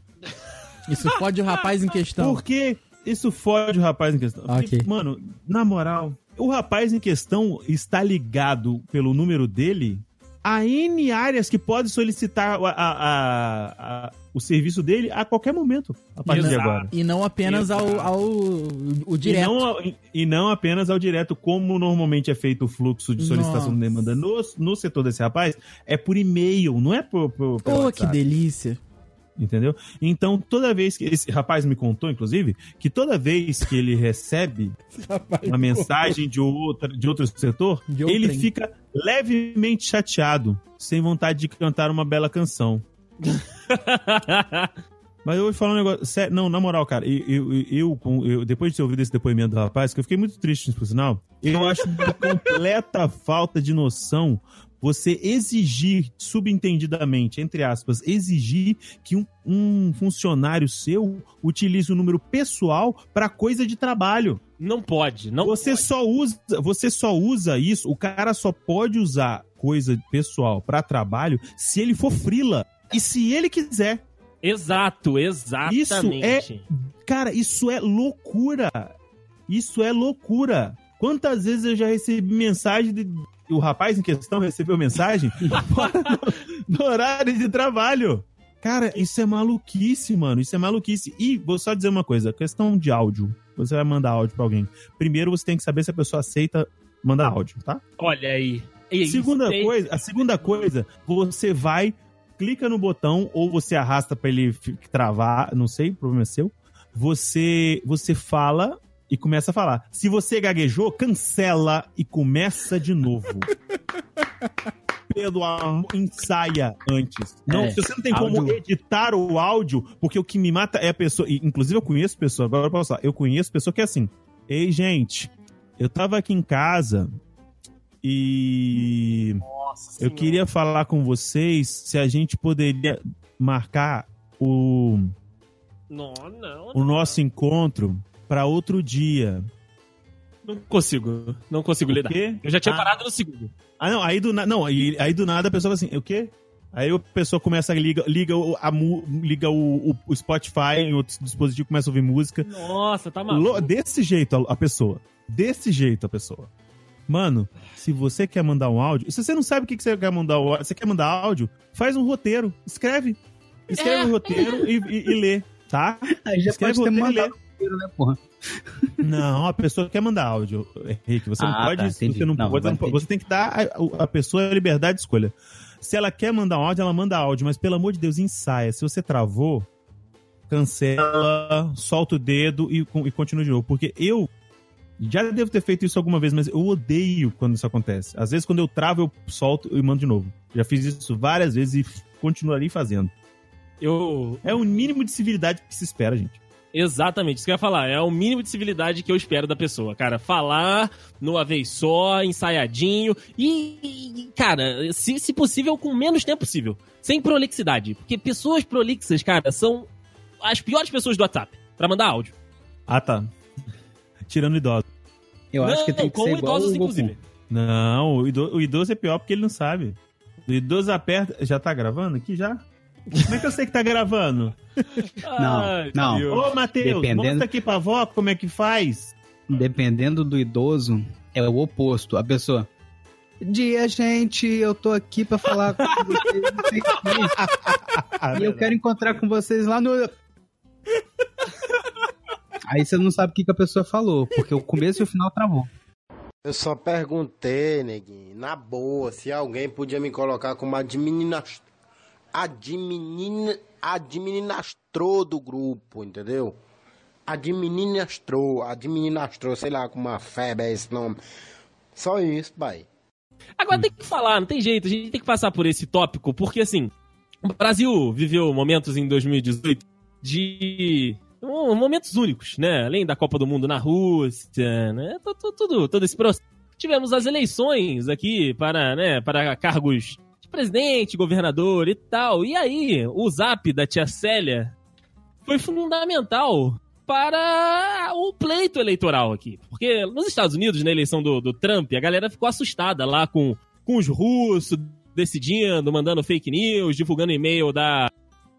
Speaker 2: Isso pode o rapaz em questão.
Speaker 5: Porque isso fode o rapaz em questão. Porque,
Speaker 2: Ok.
Speaker 5: mano, na moral, o rapaz em questão está ligado pelo número dele a N áreas que pode solicitar a- a- a- o serviço dele a qualquer momento, a partir de
Speaker 3: Exato.
Speaker 5: agora.
Speaker 2: E não apenas ao, ao o
Speaker 5: E
Speaker 2: direto.
Speaker 5: não, e não apenas ao direto, como normalmente é feito o fluxo de solicitação de
Speaker 2: Nossa.
Speaker 5: demanda no, no setor desse rapaz, é por e-mail, não é por, por, pelo
Speaker 2: Oh, que
Speaker 5: WhatsApp.
Speaker 2: delícia.
Speaker 5: Entendeu? Então, toda vez que. Esse rapaz me contou, inclusive, que toda vez que ele recebe uma mensagem de, outra, de outro setor,
Speaker 2: De
Speaker 5: ele fica levemente chateado, sem vontade de cantar uma bela canção. [laughs] Mas eu vou falar um negócio. Sério, não, na moral, cara, eu, eu, eu, eu- depois de ter ouvido esse depoimento do rapaz, que eu fiquei muito triste, por sinal, eu acho [laughs] uma completa falta de noção você exigir, subentendidamente, entre aspas, exigir que um, um funcionário seu utilize o número pessoal para coisa de trabalho.
Speaker 3: Não pode. Não
Speaker 5: você
Speaker 3: pode.
Speaker 5: só usa, você só usa isso, o cara só pode usar coisa pessoal para trabalho se ele for frila e se ele quiser.
Speaker 3: Exato, exatamente.
Speaker 5: Cara, isso é loucura. Isso é loucura. Quantas vezes eu já recebi mensagem de. O rapaz em questão recebeu mensagem [laughs] no, no horário de trabalho. Cara, isso é maluquice, mano. Isso é maluquice. E vou só dizer uma coisa: questão de áudio. Você vai mandar áudio pra alguém. Primeiro você tem que saber se a pessoa aceita mandar áudio, tá?
Speaker 3: Olha aí. E isso
Speaker 5: Segunda
Speaker 3: tem-
Speaker 5: coisa, a segunda coisa, você vai clica no botão ou você arrasta pra ele travar, não sei, o problema é seu. Você, você fala e começa a falar. Se você gaguejou, cancela e começa de novo. [laughs] Pelo amor, ensaia antes. Não,
Speaker 2: É,
Speaker 5: se você não tem como
Speaker 4: áudio.
Speaker 5: editar o áudio, porque o que me mata é a pessoa. e, Inclusive, eu conheço pessoa, agora eu posso falar, eu conheço pessoa que é assim. Ei, gente, eu tava aqui em casa e
Speaker 3: Nossa
Speaker 5: eu queria falar com vocês se a gente poderia marcar o,
Speaker 3: Não, não.
Speaker 5: o nosso encontro para outro dia.
Speaker 3: Não consigo. Não consigo
Speaker 5: O
Speaker 3: lidar.
Speaker 5: quê?
Speaker 3: Eu já tinha
Speaker 5: Ah.
Speaker 3: parado no segundo.
Speaker 5: Ah, não, aí do, na- não, aí, aí do nada a pessoa fala assim, o quê? Aí a pessoa começa a liga, liga, o, a, mu- liga o, o- o Spotify em outro dispositivo, começa a ouvir música.
Speaker 3: Nossa, tá
Speaker 5: Lo-
Speaker 3: maluco.
Speaker 5: desse jeito a, a pessoa. Desse jeito a pessoa. Mano, se você quer mandar um áudio, se você não sabe o que, que você quer mandar, o- você quer mandar áudio, faz um roteiro, escreve. Escreve
Speaker 3: É.
Speaker 5: um roteiro e, e- e lê, tá?
Speaker 4: Aí já
Speaker 5: Escreve
Speaker 4: pode ter
Speaker 5: roteiro e lê.
Speaker 4: mandado inteiro, né, porra?
Speaker 5: Não, a pessoa quer mandar áudio, Henrique. Você não
Speaker 4: Ah,
Speaker 5: pode.
Speaker 4: tá,
Speaker 5: você, não,
Speaker 4: Não,
Speaker 5: não pode-
Speaker 4: entendi.
Speaker 5: você tem que dar a, a pessoa a liberdade de escolha. Se ela quer mandar um áudio, ela manda áudio, mas pelo amor de Deus, ensaia. Se você travou, cancela, solta o dedo e, e continua de novo. Porque eu já devo ter feito isso alguma vez, mas eu odeio quando isso acontece. Às vezes, quando eu travo, eu solto e mando de novo. Já fiz isso várias vezes e continuarei fazendo.
Speaker 3: Eu.
Speaker 5: É o mínimo de civilidade que se espera, gente.
Speaker 3: Exatamente, isso que eu ia falar. É o mínimo de civilidade que eu espero da pessoa, cara. Falar numa vez só, ensaiadinho. E, cara, se, se possível, com menos tempo possível. Sem prolixidade. Porque pessoas prolixas, cara, são as piores pessoas do WhatsApp pra mandar áudio.
Speaker 5: Ah, tá. Tirando idoso.
Speaker 4: Eu acho que tem que
Speaker 3: com
Speaker 4: ser igual
Speaker 3: idosos, inclusive.
Speaker 5: Não, o ido- o idoso, é pior porque ele não sabe. O idoso aperta. Já tá gravando aqui já? Como é que eu sei que tá gravando? [laughs]
Speaker 3: Ai,
Speaker 4: não.
Speaker 3: Deus.
Speaker 5: Ô, Matheus,
Speaker 4: Dependendo-
Speaker 5: mostra aqui pra avó como é que faz.
Speaker 4: Dependendo do idoso, é o oposto. A pessoa. Dia, gente, eu tô aqui pra falar com [laughs] vocês. não quê. E eu quero encontrar com vocês lá no. Aí você não sabe o que, que a pessoa falou, porque o começo e o final travou.
Speaker 7: Eu só perguntei, neguinho, na boa, se alguém podia me colocar como adminas... admin... administrador do grupo, entendeu? Administrou, administrou, sei lá, com uma febre é esse nome. Só isso, pai.
Speaker 3: Agora tem que falar, não tem jeito, a gente tem que passar por esse tópico, porque assim, o Brasil viveu momentos em 2018 de. momentos únicos, né? Além da Copa do Mundo na Rússia, né? Tu- tu- Tudo, todo esse processo. Tivemos as eleições aqui para, né, para cargos presidente, governador e tal. E aí, o zap da tia Célia foi fundamental para o pleito eleitoral aqui. Porque nos Estados Unidos, na eleição do, do Trump, a galera ficou assustada lá com, com os russos decidindo, mandando fake news, divulgando e-mail da,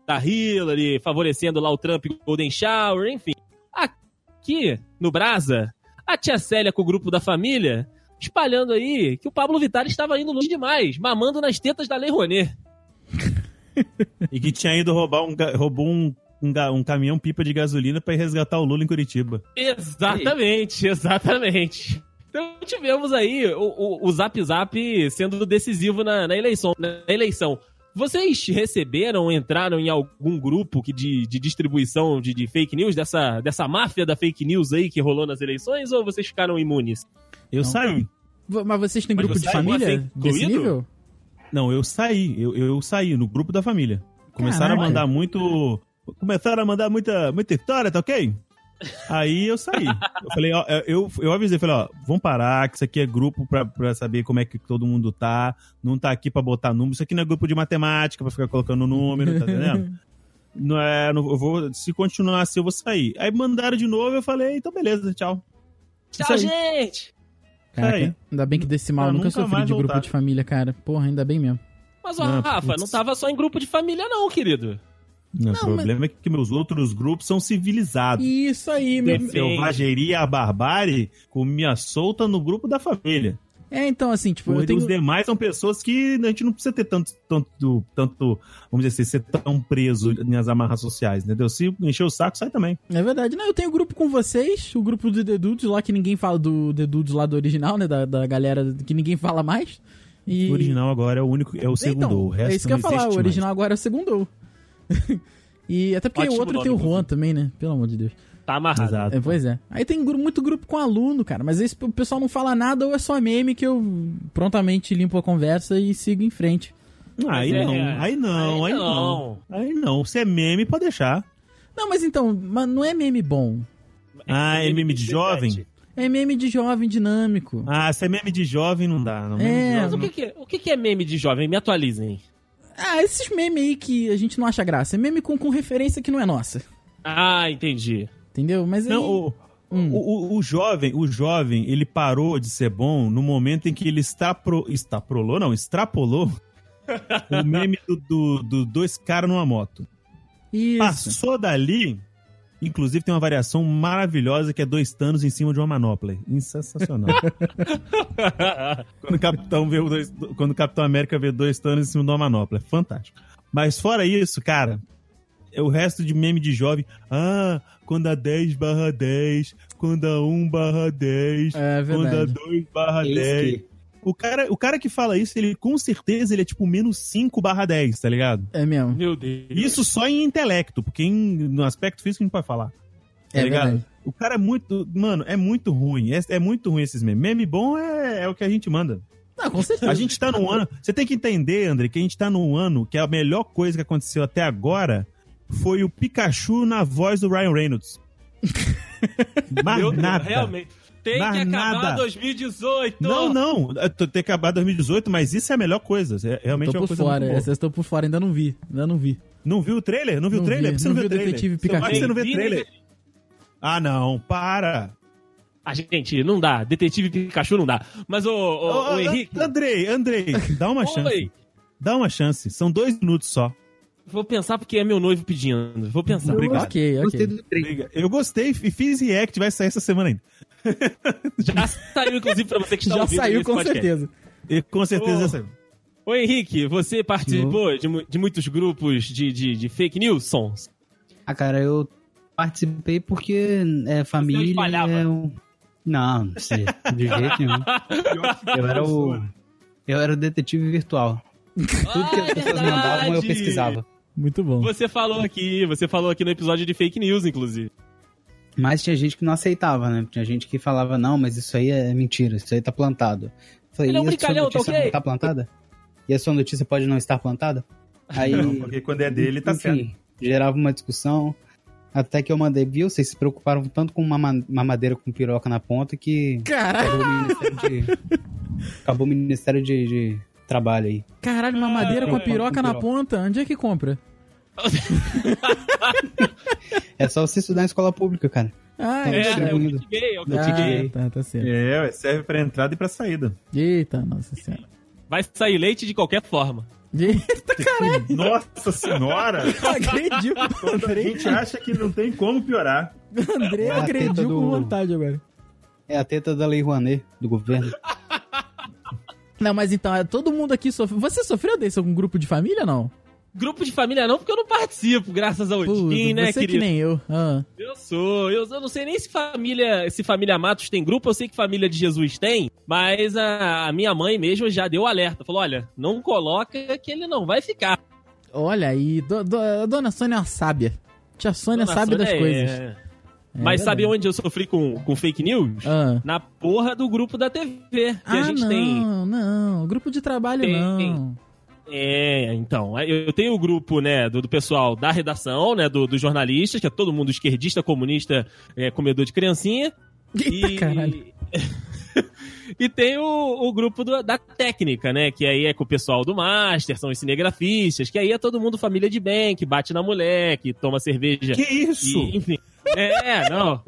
Speaker 3: da Hillary, favorecendo lá o Trump Golden Shower, enfim. Aqui, no Brasa, a tia Célia com o grupo da família espalhando aí que o Pablo Vittar estava indo longe demais, mamando nas tetas da Lei Rouanet. [laughs]
Speaker 5: E que tinha ido roubar um, roubou um, um, um caminhão pipa de gasolina ir resgatar o Lula em Curitiba.
Speaker 3: Exatamente, [laughs] exatamente. Então tivemos aí o, o, o Zap Zap sendo decisivo na, na eleição. Na eleição. Vocês receberam, entraram em algum grupo que de, de distribuição de, de fake news, dessa, dessa máfia da fake news aí que rolou nas eleições, ou vocês ficaram imunes?
Speaker 5: Eu
Speaker 2: Não.
Speaker 5: saí.
Speaker 2: Mas vocês têm
Speaker 3: Mas
Speaker 2: grupo
Speaker 3: você
Speaker 2: de família desse nível?
Speaker 5: Não, eu saí. Eu, eu saí no grupo da família. Começaram
Speaker 2: Caraca.
Speaker 5: a mandar muito. Começaram a mandar muita, muita história, tá ok? Aí eu saí. Eu falei, ó, eu, eu avisei, falei, ó, vamos parar, que isso aqui é grupo pra, pra saber como é que todo mundo tá. Não tá aqui pra botar número. Isso aqui não é grupo de matemática pra ficar colocando número, tá entendendo? [laughs] Não é, não, eu vou, se continuar assim, eu vou sair. Aí mandaram de novo, eu falei, então beleza, tchau.
Speaker 3: Tchau, gente!
Speaker 2: Caraca,
Speaker 5: aí.
Speaker 2: ainda bem que desse eu nunca
Speaker 5: nunca
Speaker 2: sofri
Speaker 5: mais
Speaker 2: de grupo
Speaker 5: voltar.
Speaker 2: de família, cara. Porra, ainda bem mesmo.
Speaker 3: Mas, ó,
Speaker 5: Não,
Speaker 3: Rafa,
Speaker 5: putz.
Speaker 3: não tava só em grupo de família, não, querido.
Speaker 5: Não,
Speaker 2: Não,
Speaker 5: o problema é que meus outros grupos são civilizados.
Speaker 2: Isso aí, meu.
Speaker 3: Depende.
Speaker 5: selvageria, a barbárie, comia solta no grupo da família.
Speaker 2: É, então, assim, tipo, eu
Speaker 5: Os
Speaker 2: tenho.
Speaker 5: demais são pessoas que a gente não precisa ter tanto, tanto, tanto vamos dizer assim, ser tão preso nas amarras sociais, entendeu? Se encher o saco, sai também.
Speaker 2: É verdade. Não, eu tenho grupo com vocês, o grupo do The Dudes lá, que ninguém fala do The Dudes lá do original, né? Da, da galera que ninguém fala mais. E...
Speaker 5: O original agora é o único, é o segundo.
Speaker 2: Então,
Speaker 5: o resto
Speaker 2: é isso que eu ia falar, o original agora é o segundo. [laughs] e até porque
Speaker 3: Ótimo
Speaker 2: o outro
Speaker 3: nome,
Speaker 2: tem o. Juan também, né? Pelo amor de Deus.
Speaker 3: Tá amarrado.
Speaker 5: Exato.
Speaker 2: É, pois é. Aí tem gru- muito grupo com aluno, cara. Mas esse o pessoal não fala nada ou é só meme que eu prontamente limpo a conversa e sigo em frente.
Speaker 5: Aí
Speaker 3: Mas é-
Speaker 5: não, aí não, aí não. Aí não. Se é meme, pode deixar.
Speaker 2: Não, mas então, mas não é meme bom.
Speaker 5: Ah, é meme de jovem?
Speaker 2: É meme de jovem dinâmico.
Speaker 5: Ah, se é meme de jovem, não dá. Não.
Speaker 2: É,
Speaker 3: Mas o que, que é, o que, que é meme de jovem? Me atualizem.
Speaker 2: Ah, esses memes aí que a gente não acha graça. É meme com, com referência que não é nossa.
Speaker 3: Ah, entendi.
Speaker 2: Entendeu? Mas aí...
Speaker 5: Não, o,
Speaker 2: Hum.
Speaker 5: o, o, o jovem, o jovem, ele parou de ser bom no momento em que ele extrapro, extrapolou, não, extrapolou [laughs] o meme do, do, do dois caras numa moto.
Speaker 2: Isso.
Speaker 5: Passou dali, inclusive tem uma variação maravilhosa que é dois tanos em cima de uma manopla. Sensacional. [laughs] quando o Capitão vê dois, quando o Capitão América vê dois tanos em cima de uma manopla, é fantástico. Mas fora isso, cara, é o resto de meme de jovem, ah, quando a 10 barra 10, quando a 1 barra 10,
Speaker 2: É
Speaker 5: quando a
Speaker 2: verdade.
Speaker 5: 2 barra
Speaker 4: Eis
Speaker 5: 10.
Speaker 4: que-
Speaker 5: O cara, o cara que fala isso, ele com certeza ele é tipo menos 5 barra 10, tá ligado?
Speaker 2: É mesmo.
Speaker 3: Meu Deus.
Speaker 5: Isso só em intelecto, porque em- no aspecto físico a gente pode falar. Tá
Speaker 2: É
Speaker 5: ligado?
Speaker 2: verdade.
Speaker 5: O cara é muito. Mano, é muito ruim. É, é muito ruim esses memes. Meme bom é, é o que a gente manda.
Speaker 2: Não, com certeza.
Speaker 5: A gente tá num ano. Você tem que entender, André, que a gente tá num ano que a melhor coisa que aconteceu até agora foi o Pikachu na voz do Ryan Reynolds. [laughs] Mais
Speaker 3: Meu Deus,
Speaker 5: nada.
Speaker 3: realmente. Tem
Speaker 5: Mais
Speaker 3: que acabar
Speaker 5: nada.
Speaker 3: 2018.
Speaker 5: Não, não. Tem que acabar 2018, mas isso é a melhor coisa. É, realmente
Speaker 2: Tô
Speaker 5: é uma
Speaker 2: por
Speaker 5: coisa
Speaker 2: fora,
Speaker 5: muito boa.
Speaker 2: essa eu estou por fora, ainda não vi. Ainda não vi.
Speaker 5: Não viu o trailer? Não viu o trailer?
Speaker 2: vi,
Speaker 5: Por que você
Speaker 2: não
Speaker 5: não
Speaker 2: vi
Speaker 5: viu o
Speaker 2: o
Speaker 5: trailer?
Speaker 2: Detetive Pikachu.
Speaker 5: pai, você não vê
Speaker 3: vi,
Speaker 5: trailer? Ah, não. Para.
Speaker 3: A gente, não dá. Detetive Pikachu não dá. Mas o, o,
Speaker 5: Ô,
Speaker 3: o Henrique,
Speaker 5: Andrei, Andrei, dá uma chance. Dá uma chance. São dois minutos só.
Speaker 3: Vou pensar porque é meu noivo pedindo. Vou pensar.
Speaker 5: Obrigado.
Speaker 2: Ok,
Speaker 4: Gostei
Speaker 2: ok.
Speaker 4: do trailer.
Speaker 5: Eu gostei e fiz react, vai sair essa semana ainda. [laughs]
Speaker 3: Já saiu, inclusive, pra você que está
Speaker 2: Já
Speaker 3: ouvindo
Speaker 2: saiu
Speaker 3: esse
Speaker 2: com
Speaker 3: podcast.
Speaker 2: certeza.
Speaker 5: E com certeza
Speaker 3: Ô.
Speaker 5: já saiu.
Speaker 3: Ô Henrique, você participou de, de muitos grupos de, de, de fake news, sons?
Speaker 4: Ah, cara, eu participei porque é família.
Speaker 3: espalhava.
Speaker 4: É um... Não, não sei, [laughs] de jeito nenhum. Eu era o. Eu era o detetive virtual. Tudo que as
Speaker 3: Ah,
Speaker 4: pessoas mandavam, eu pesquisava.
Speaker 2: Muito bom.
Speaker 3: Você falou aqui, você falou aqui no episódio de fake news, inclusive.
Speaker 4: Mas tinha gente que não aceitava, né? Tinha gente que falava, não, mas isso aí é mentira, isso aí tá plantado. Eu Falei,
Speaker 3: Ele é um
Speaker 4: e a sua
Speaker 3: brincalhão, tá
Speaker 4: notícia
Speaker 3: ok?
Speaker 4: não tá plantada? E a sua notícia pode não estar plantada? Aí,
Speaker 5: Não, porque quando é dele, tá certo.
Speaker 4: enfim, gerava uma discussão. Até que eu mandei, viu? Vocês se preocuparam tanto com uma ma- mamadeira com piroca na ponta que
Speaker 2: Caralho,
Speaker 4: acabou o Ministério de, acabou o Ministério de, de Trabalho aí.
Speaker 2: caralho, uma madeira com a piroca
Speaker 4: com
Speaker 2: na
Speaker 4: piroca.
Speaker 2: ponta. Onde é que compra? [laughs]
Speaker 4: É só você estudar em escola pública, cara.
Speaker 2: Ah,
Speaker 4: É,
Speaker 2: é.
Speaker 3: É, é o kit gay, é o kit
Speaker 2: Ah,
Speaker 3: gay.
Speaker 2: tá, tá certo.
Speaker 5: É, serve pra entrada e pra saída.
Speaker 2: Eita, nossa senhora.
Speaker 3: Vai sair leite de qualquer forma.
Speaker 2: Eita, caralho. [laughs]
Speaker 5: Nossa senhora! [laughs]
Speaker 2: Agrediu.
Speaker 5: Quando a gente acha que não tem como piorar.
Speaker 2: Andrei
Speaker 4: É a
Speaker 2: agrediu com
Speaker 4: do-
Speaker 2: vontade agora.
Speaker 4: É a teta da Lei Rouanet, do governo.
Speaker 2: Não, mas então, é, todo mundo aqui sofreu. Você sofreu desse algum grupo de família ou não?
Speaker 3: Grupo de família não, porque eu não participo, graças ao
Speaker 2: Puta,
Speaker 3: Odin, né,
Speaker 2: você
Speaker 3: querido?
Speaker 2: que nem eu. Ah.
Speaker 3: Eu sou. Eu, eu não sei nem se família, se família Matos tem grupo, eu sei que família de Jesus tem, mas a, a minha mãe mesmo já deu alerta. Falou: olha, não coloca que ele não vai ficar.
Speaker 2: Olha aí, do, do- a dona Sônia é uma sábia. Tia Sônia
Speaker 3: Dona
Speaker 2: sabe
Speaker 3: Sônia
Speaker 2: das
Speaker 3: é-
Speaker 2: coisas.
Speaker 3: É.
Speaker 2: É
Speaker 3: mas sabe
Speaker 2: verdade.
Speaker 3: onde eu sofri com, com fake news?
Speaker 2: Ah.
Speaker 3: Na porra do grupo da TV. Que
Speaker 2: Ah,
Speaker 3: a gente
Speaker 2: não,
Speaker 3: tem.
Speaker 2: não. Grupo de trabalho
Speaker 3: Tem.
Speaker 2: não.
Speaker 3: É, então, eu tenho o grupo, né, do, do pessoal da redação, né, do- dos jornalistas, que é todo mundo esquerdista, comunista, é, comedor de criancinha.
Speaker 2: Eita
Speaker 3: e...
Speaker 2: caralho. [laughs]
Speaker 3: e tem o, o grupo do- da técnica, né, que aí é com o pessoal do Master, são os cinegrafistas, que aí é todo mundo família de bem, que bate na mulher, que toma cerveja.
Speaker 5: Que isso?
Speaker 3: E, enfim. É, não.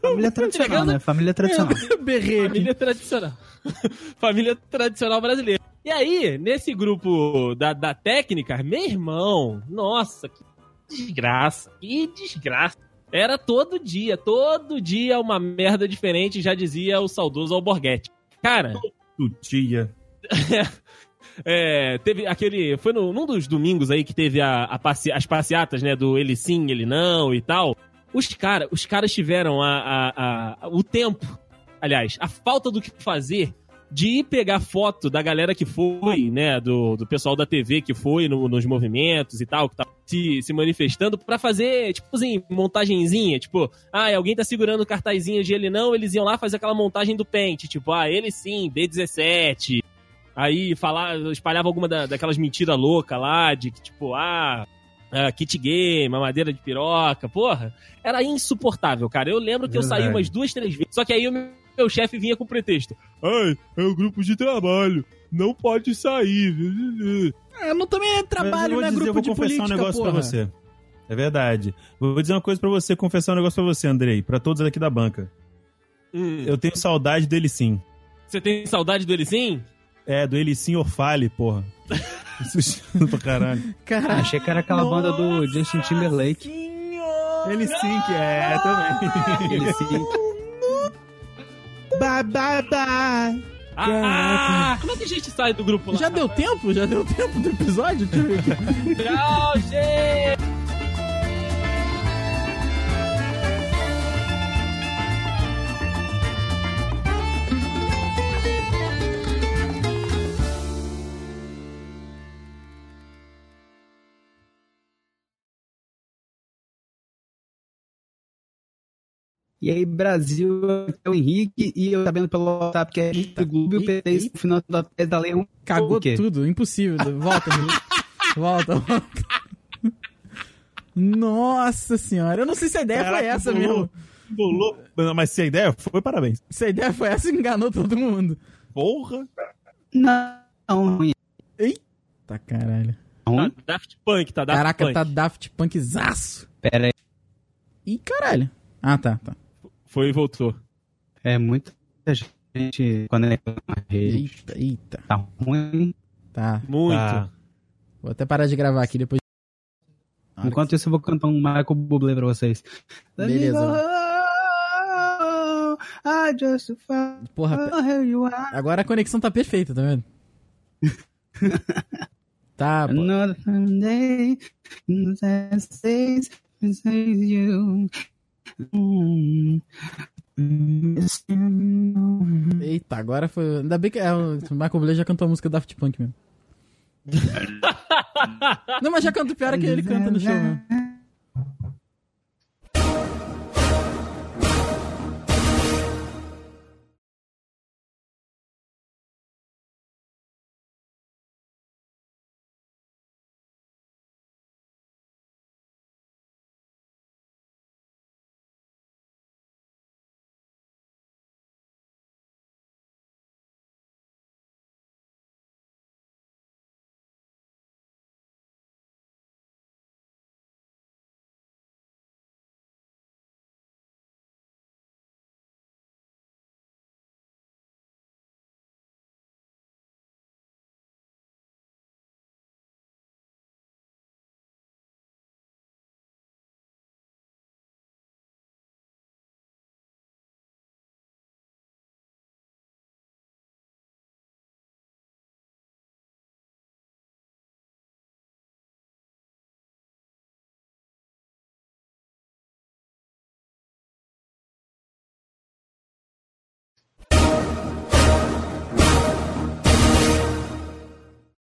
Speaker 4: Família tradicional, né? Família tradicional. [laughs]
Speaker 2: Eu berrei aqui.
Speaker 3: Família tradicional. [laughs] Família tradicional brasileira. E aí, nesse grupo da, da técnica, meu irmão, nossa, que desgraça, que desgraça. Era todo dia, todo dia uma merda diferente, já dizia o saudoso Alborguete. Cara,
Speaker 5: Do dia. [laughs]
Speaker 3: é, teve aquele. Foi no, num dos domingos aí que teve a, a passe- as passeatas, né? Do ele sim, ele não e tal. Os, cara, os caras tiveram a, a- a- o tempo, aliás, a falta do que fazer de ir pegar foto da galera que foi, né, do, do pessoal da TV que foi no- nos movimentos e tal, que tá se, se manifestando, pra fazer, tipo assim, montagenzinha, tipo, ah, alguém tá segurando cartazinho de ele não, eles iam lá fazer aquela montagem do pente, tipo, ah, ele sim, B17. Aí falar, espalhava alguma da- daquelas mentiras loucas lá, de que, tipo, ah, ah, kit game, mamadeira de piroca, porra, era insuportável, cara. Eu lembro que eu saí
Speaker 5: Verdade.
Speaker 3: umas duas, três vezes, só que aí o meu, meu chefe vinha com pretexto. Ai, é o grupo de trabalho, não pode sair.
Speaker 2: É, não também é trabalho, né?
Speaker 5: dizer,
Speaker 2: Grupo
Speaker 5: vou
Speaker 2: de
Speaker 5: confessar
Speaker 2: política,
Speaker 5: um negócio
Speaker 2: porra.
Speaker 5: pra você. É verdade. Vou dizer uma coisa pra você, confessar um negócio pra você, Andrei, pra todos aqui da banca.
Speaker 3: Hum,
Speaker 5: Eu tenho saudade do ele sim.
Speaker 3: Você tem saudade do Elisim?
Speaker 5: É, do ele sim Orfale, porra. [laughs] Assustando pra caralho.
Speaker 2: Caralho.
Speaker 4: Achei que era aquela banda do Justin Timberlake.
Speaker 5: Ele sim que é, também.
Speaker 4: Ele sim.
Speaker 5: bye, bye, bye.
Speaker 3: Ah, como é que a gente sai do grupo lá?
Speaker 2: Já deu tempo? Já deu tempo do episódio?
Speaker 3: Tchau, gente!
Speaker 4: E aí, Brasil, é o Henrique, e eu sabendo pelo WhatsApp que é
Speaker 2: Eita,
Speaker 4: do Globo e o PT
Speaker 2: eita.
Speaker 4: no final da tese da lei 1.
Speaker 2: Cagou tudo, impossível. Volta, [laughs] volta, volta. Nossa senhora, eu não sei se a ideia
Speaker 5: Caraca,
Speaker 2: foi essa
Speaker 5: bolou.
Speaker 2: mesmo.
Speaker 5: Bolou. Não, Mas se a ideia foi, parabéns.
Speaker 2: Se a ideia foi essa, enganou todo mundo.
Speaker 5: Porra.
Speaker 4: Não.
Speaker 2: Tá caralho.
Speaker 3: Tá? Daft Punk, tá Daft
Speaker 2: Caraca,
Speaker 3: Punk.
Speaker 2: tá Daft Punkzaço.
Speaker 4: Pera aí.
Speaker 2: Ih, caralho. Ah, tá, tá.
Speaker 3: Foi e voltou.
Speaker 4: É muita gente conectada na rede.
Speaker 2: Eita, eita.
Speaker 4: Tá ruim.
Speaker 2: Tá.
Speaker 3: Muito.
Speaker 5: Tá.
Speaker 2: Vou até parar de gravar aqui depois.
Speaker 4: Enquanto isso, eu vou cantar um Michael Bublé pra vocês.
Speaker 2: Beleza.
Speaker 4: I just
Speaker 2: Porra,
Speaker 4: where you are.
Speaker 2: agora a conexão tá perfeita, tá vendo? [laughs] tá, pô.
Speaker 4: Another day, you.
Speaker 2: Eita, agora foi. Ainda bem que é, o Michael Bublé já cantou a música Daft Punk mesmo. [laughs] Não, mas já canto pior é que ele canta no show mesmo.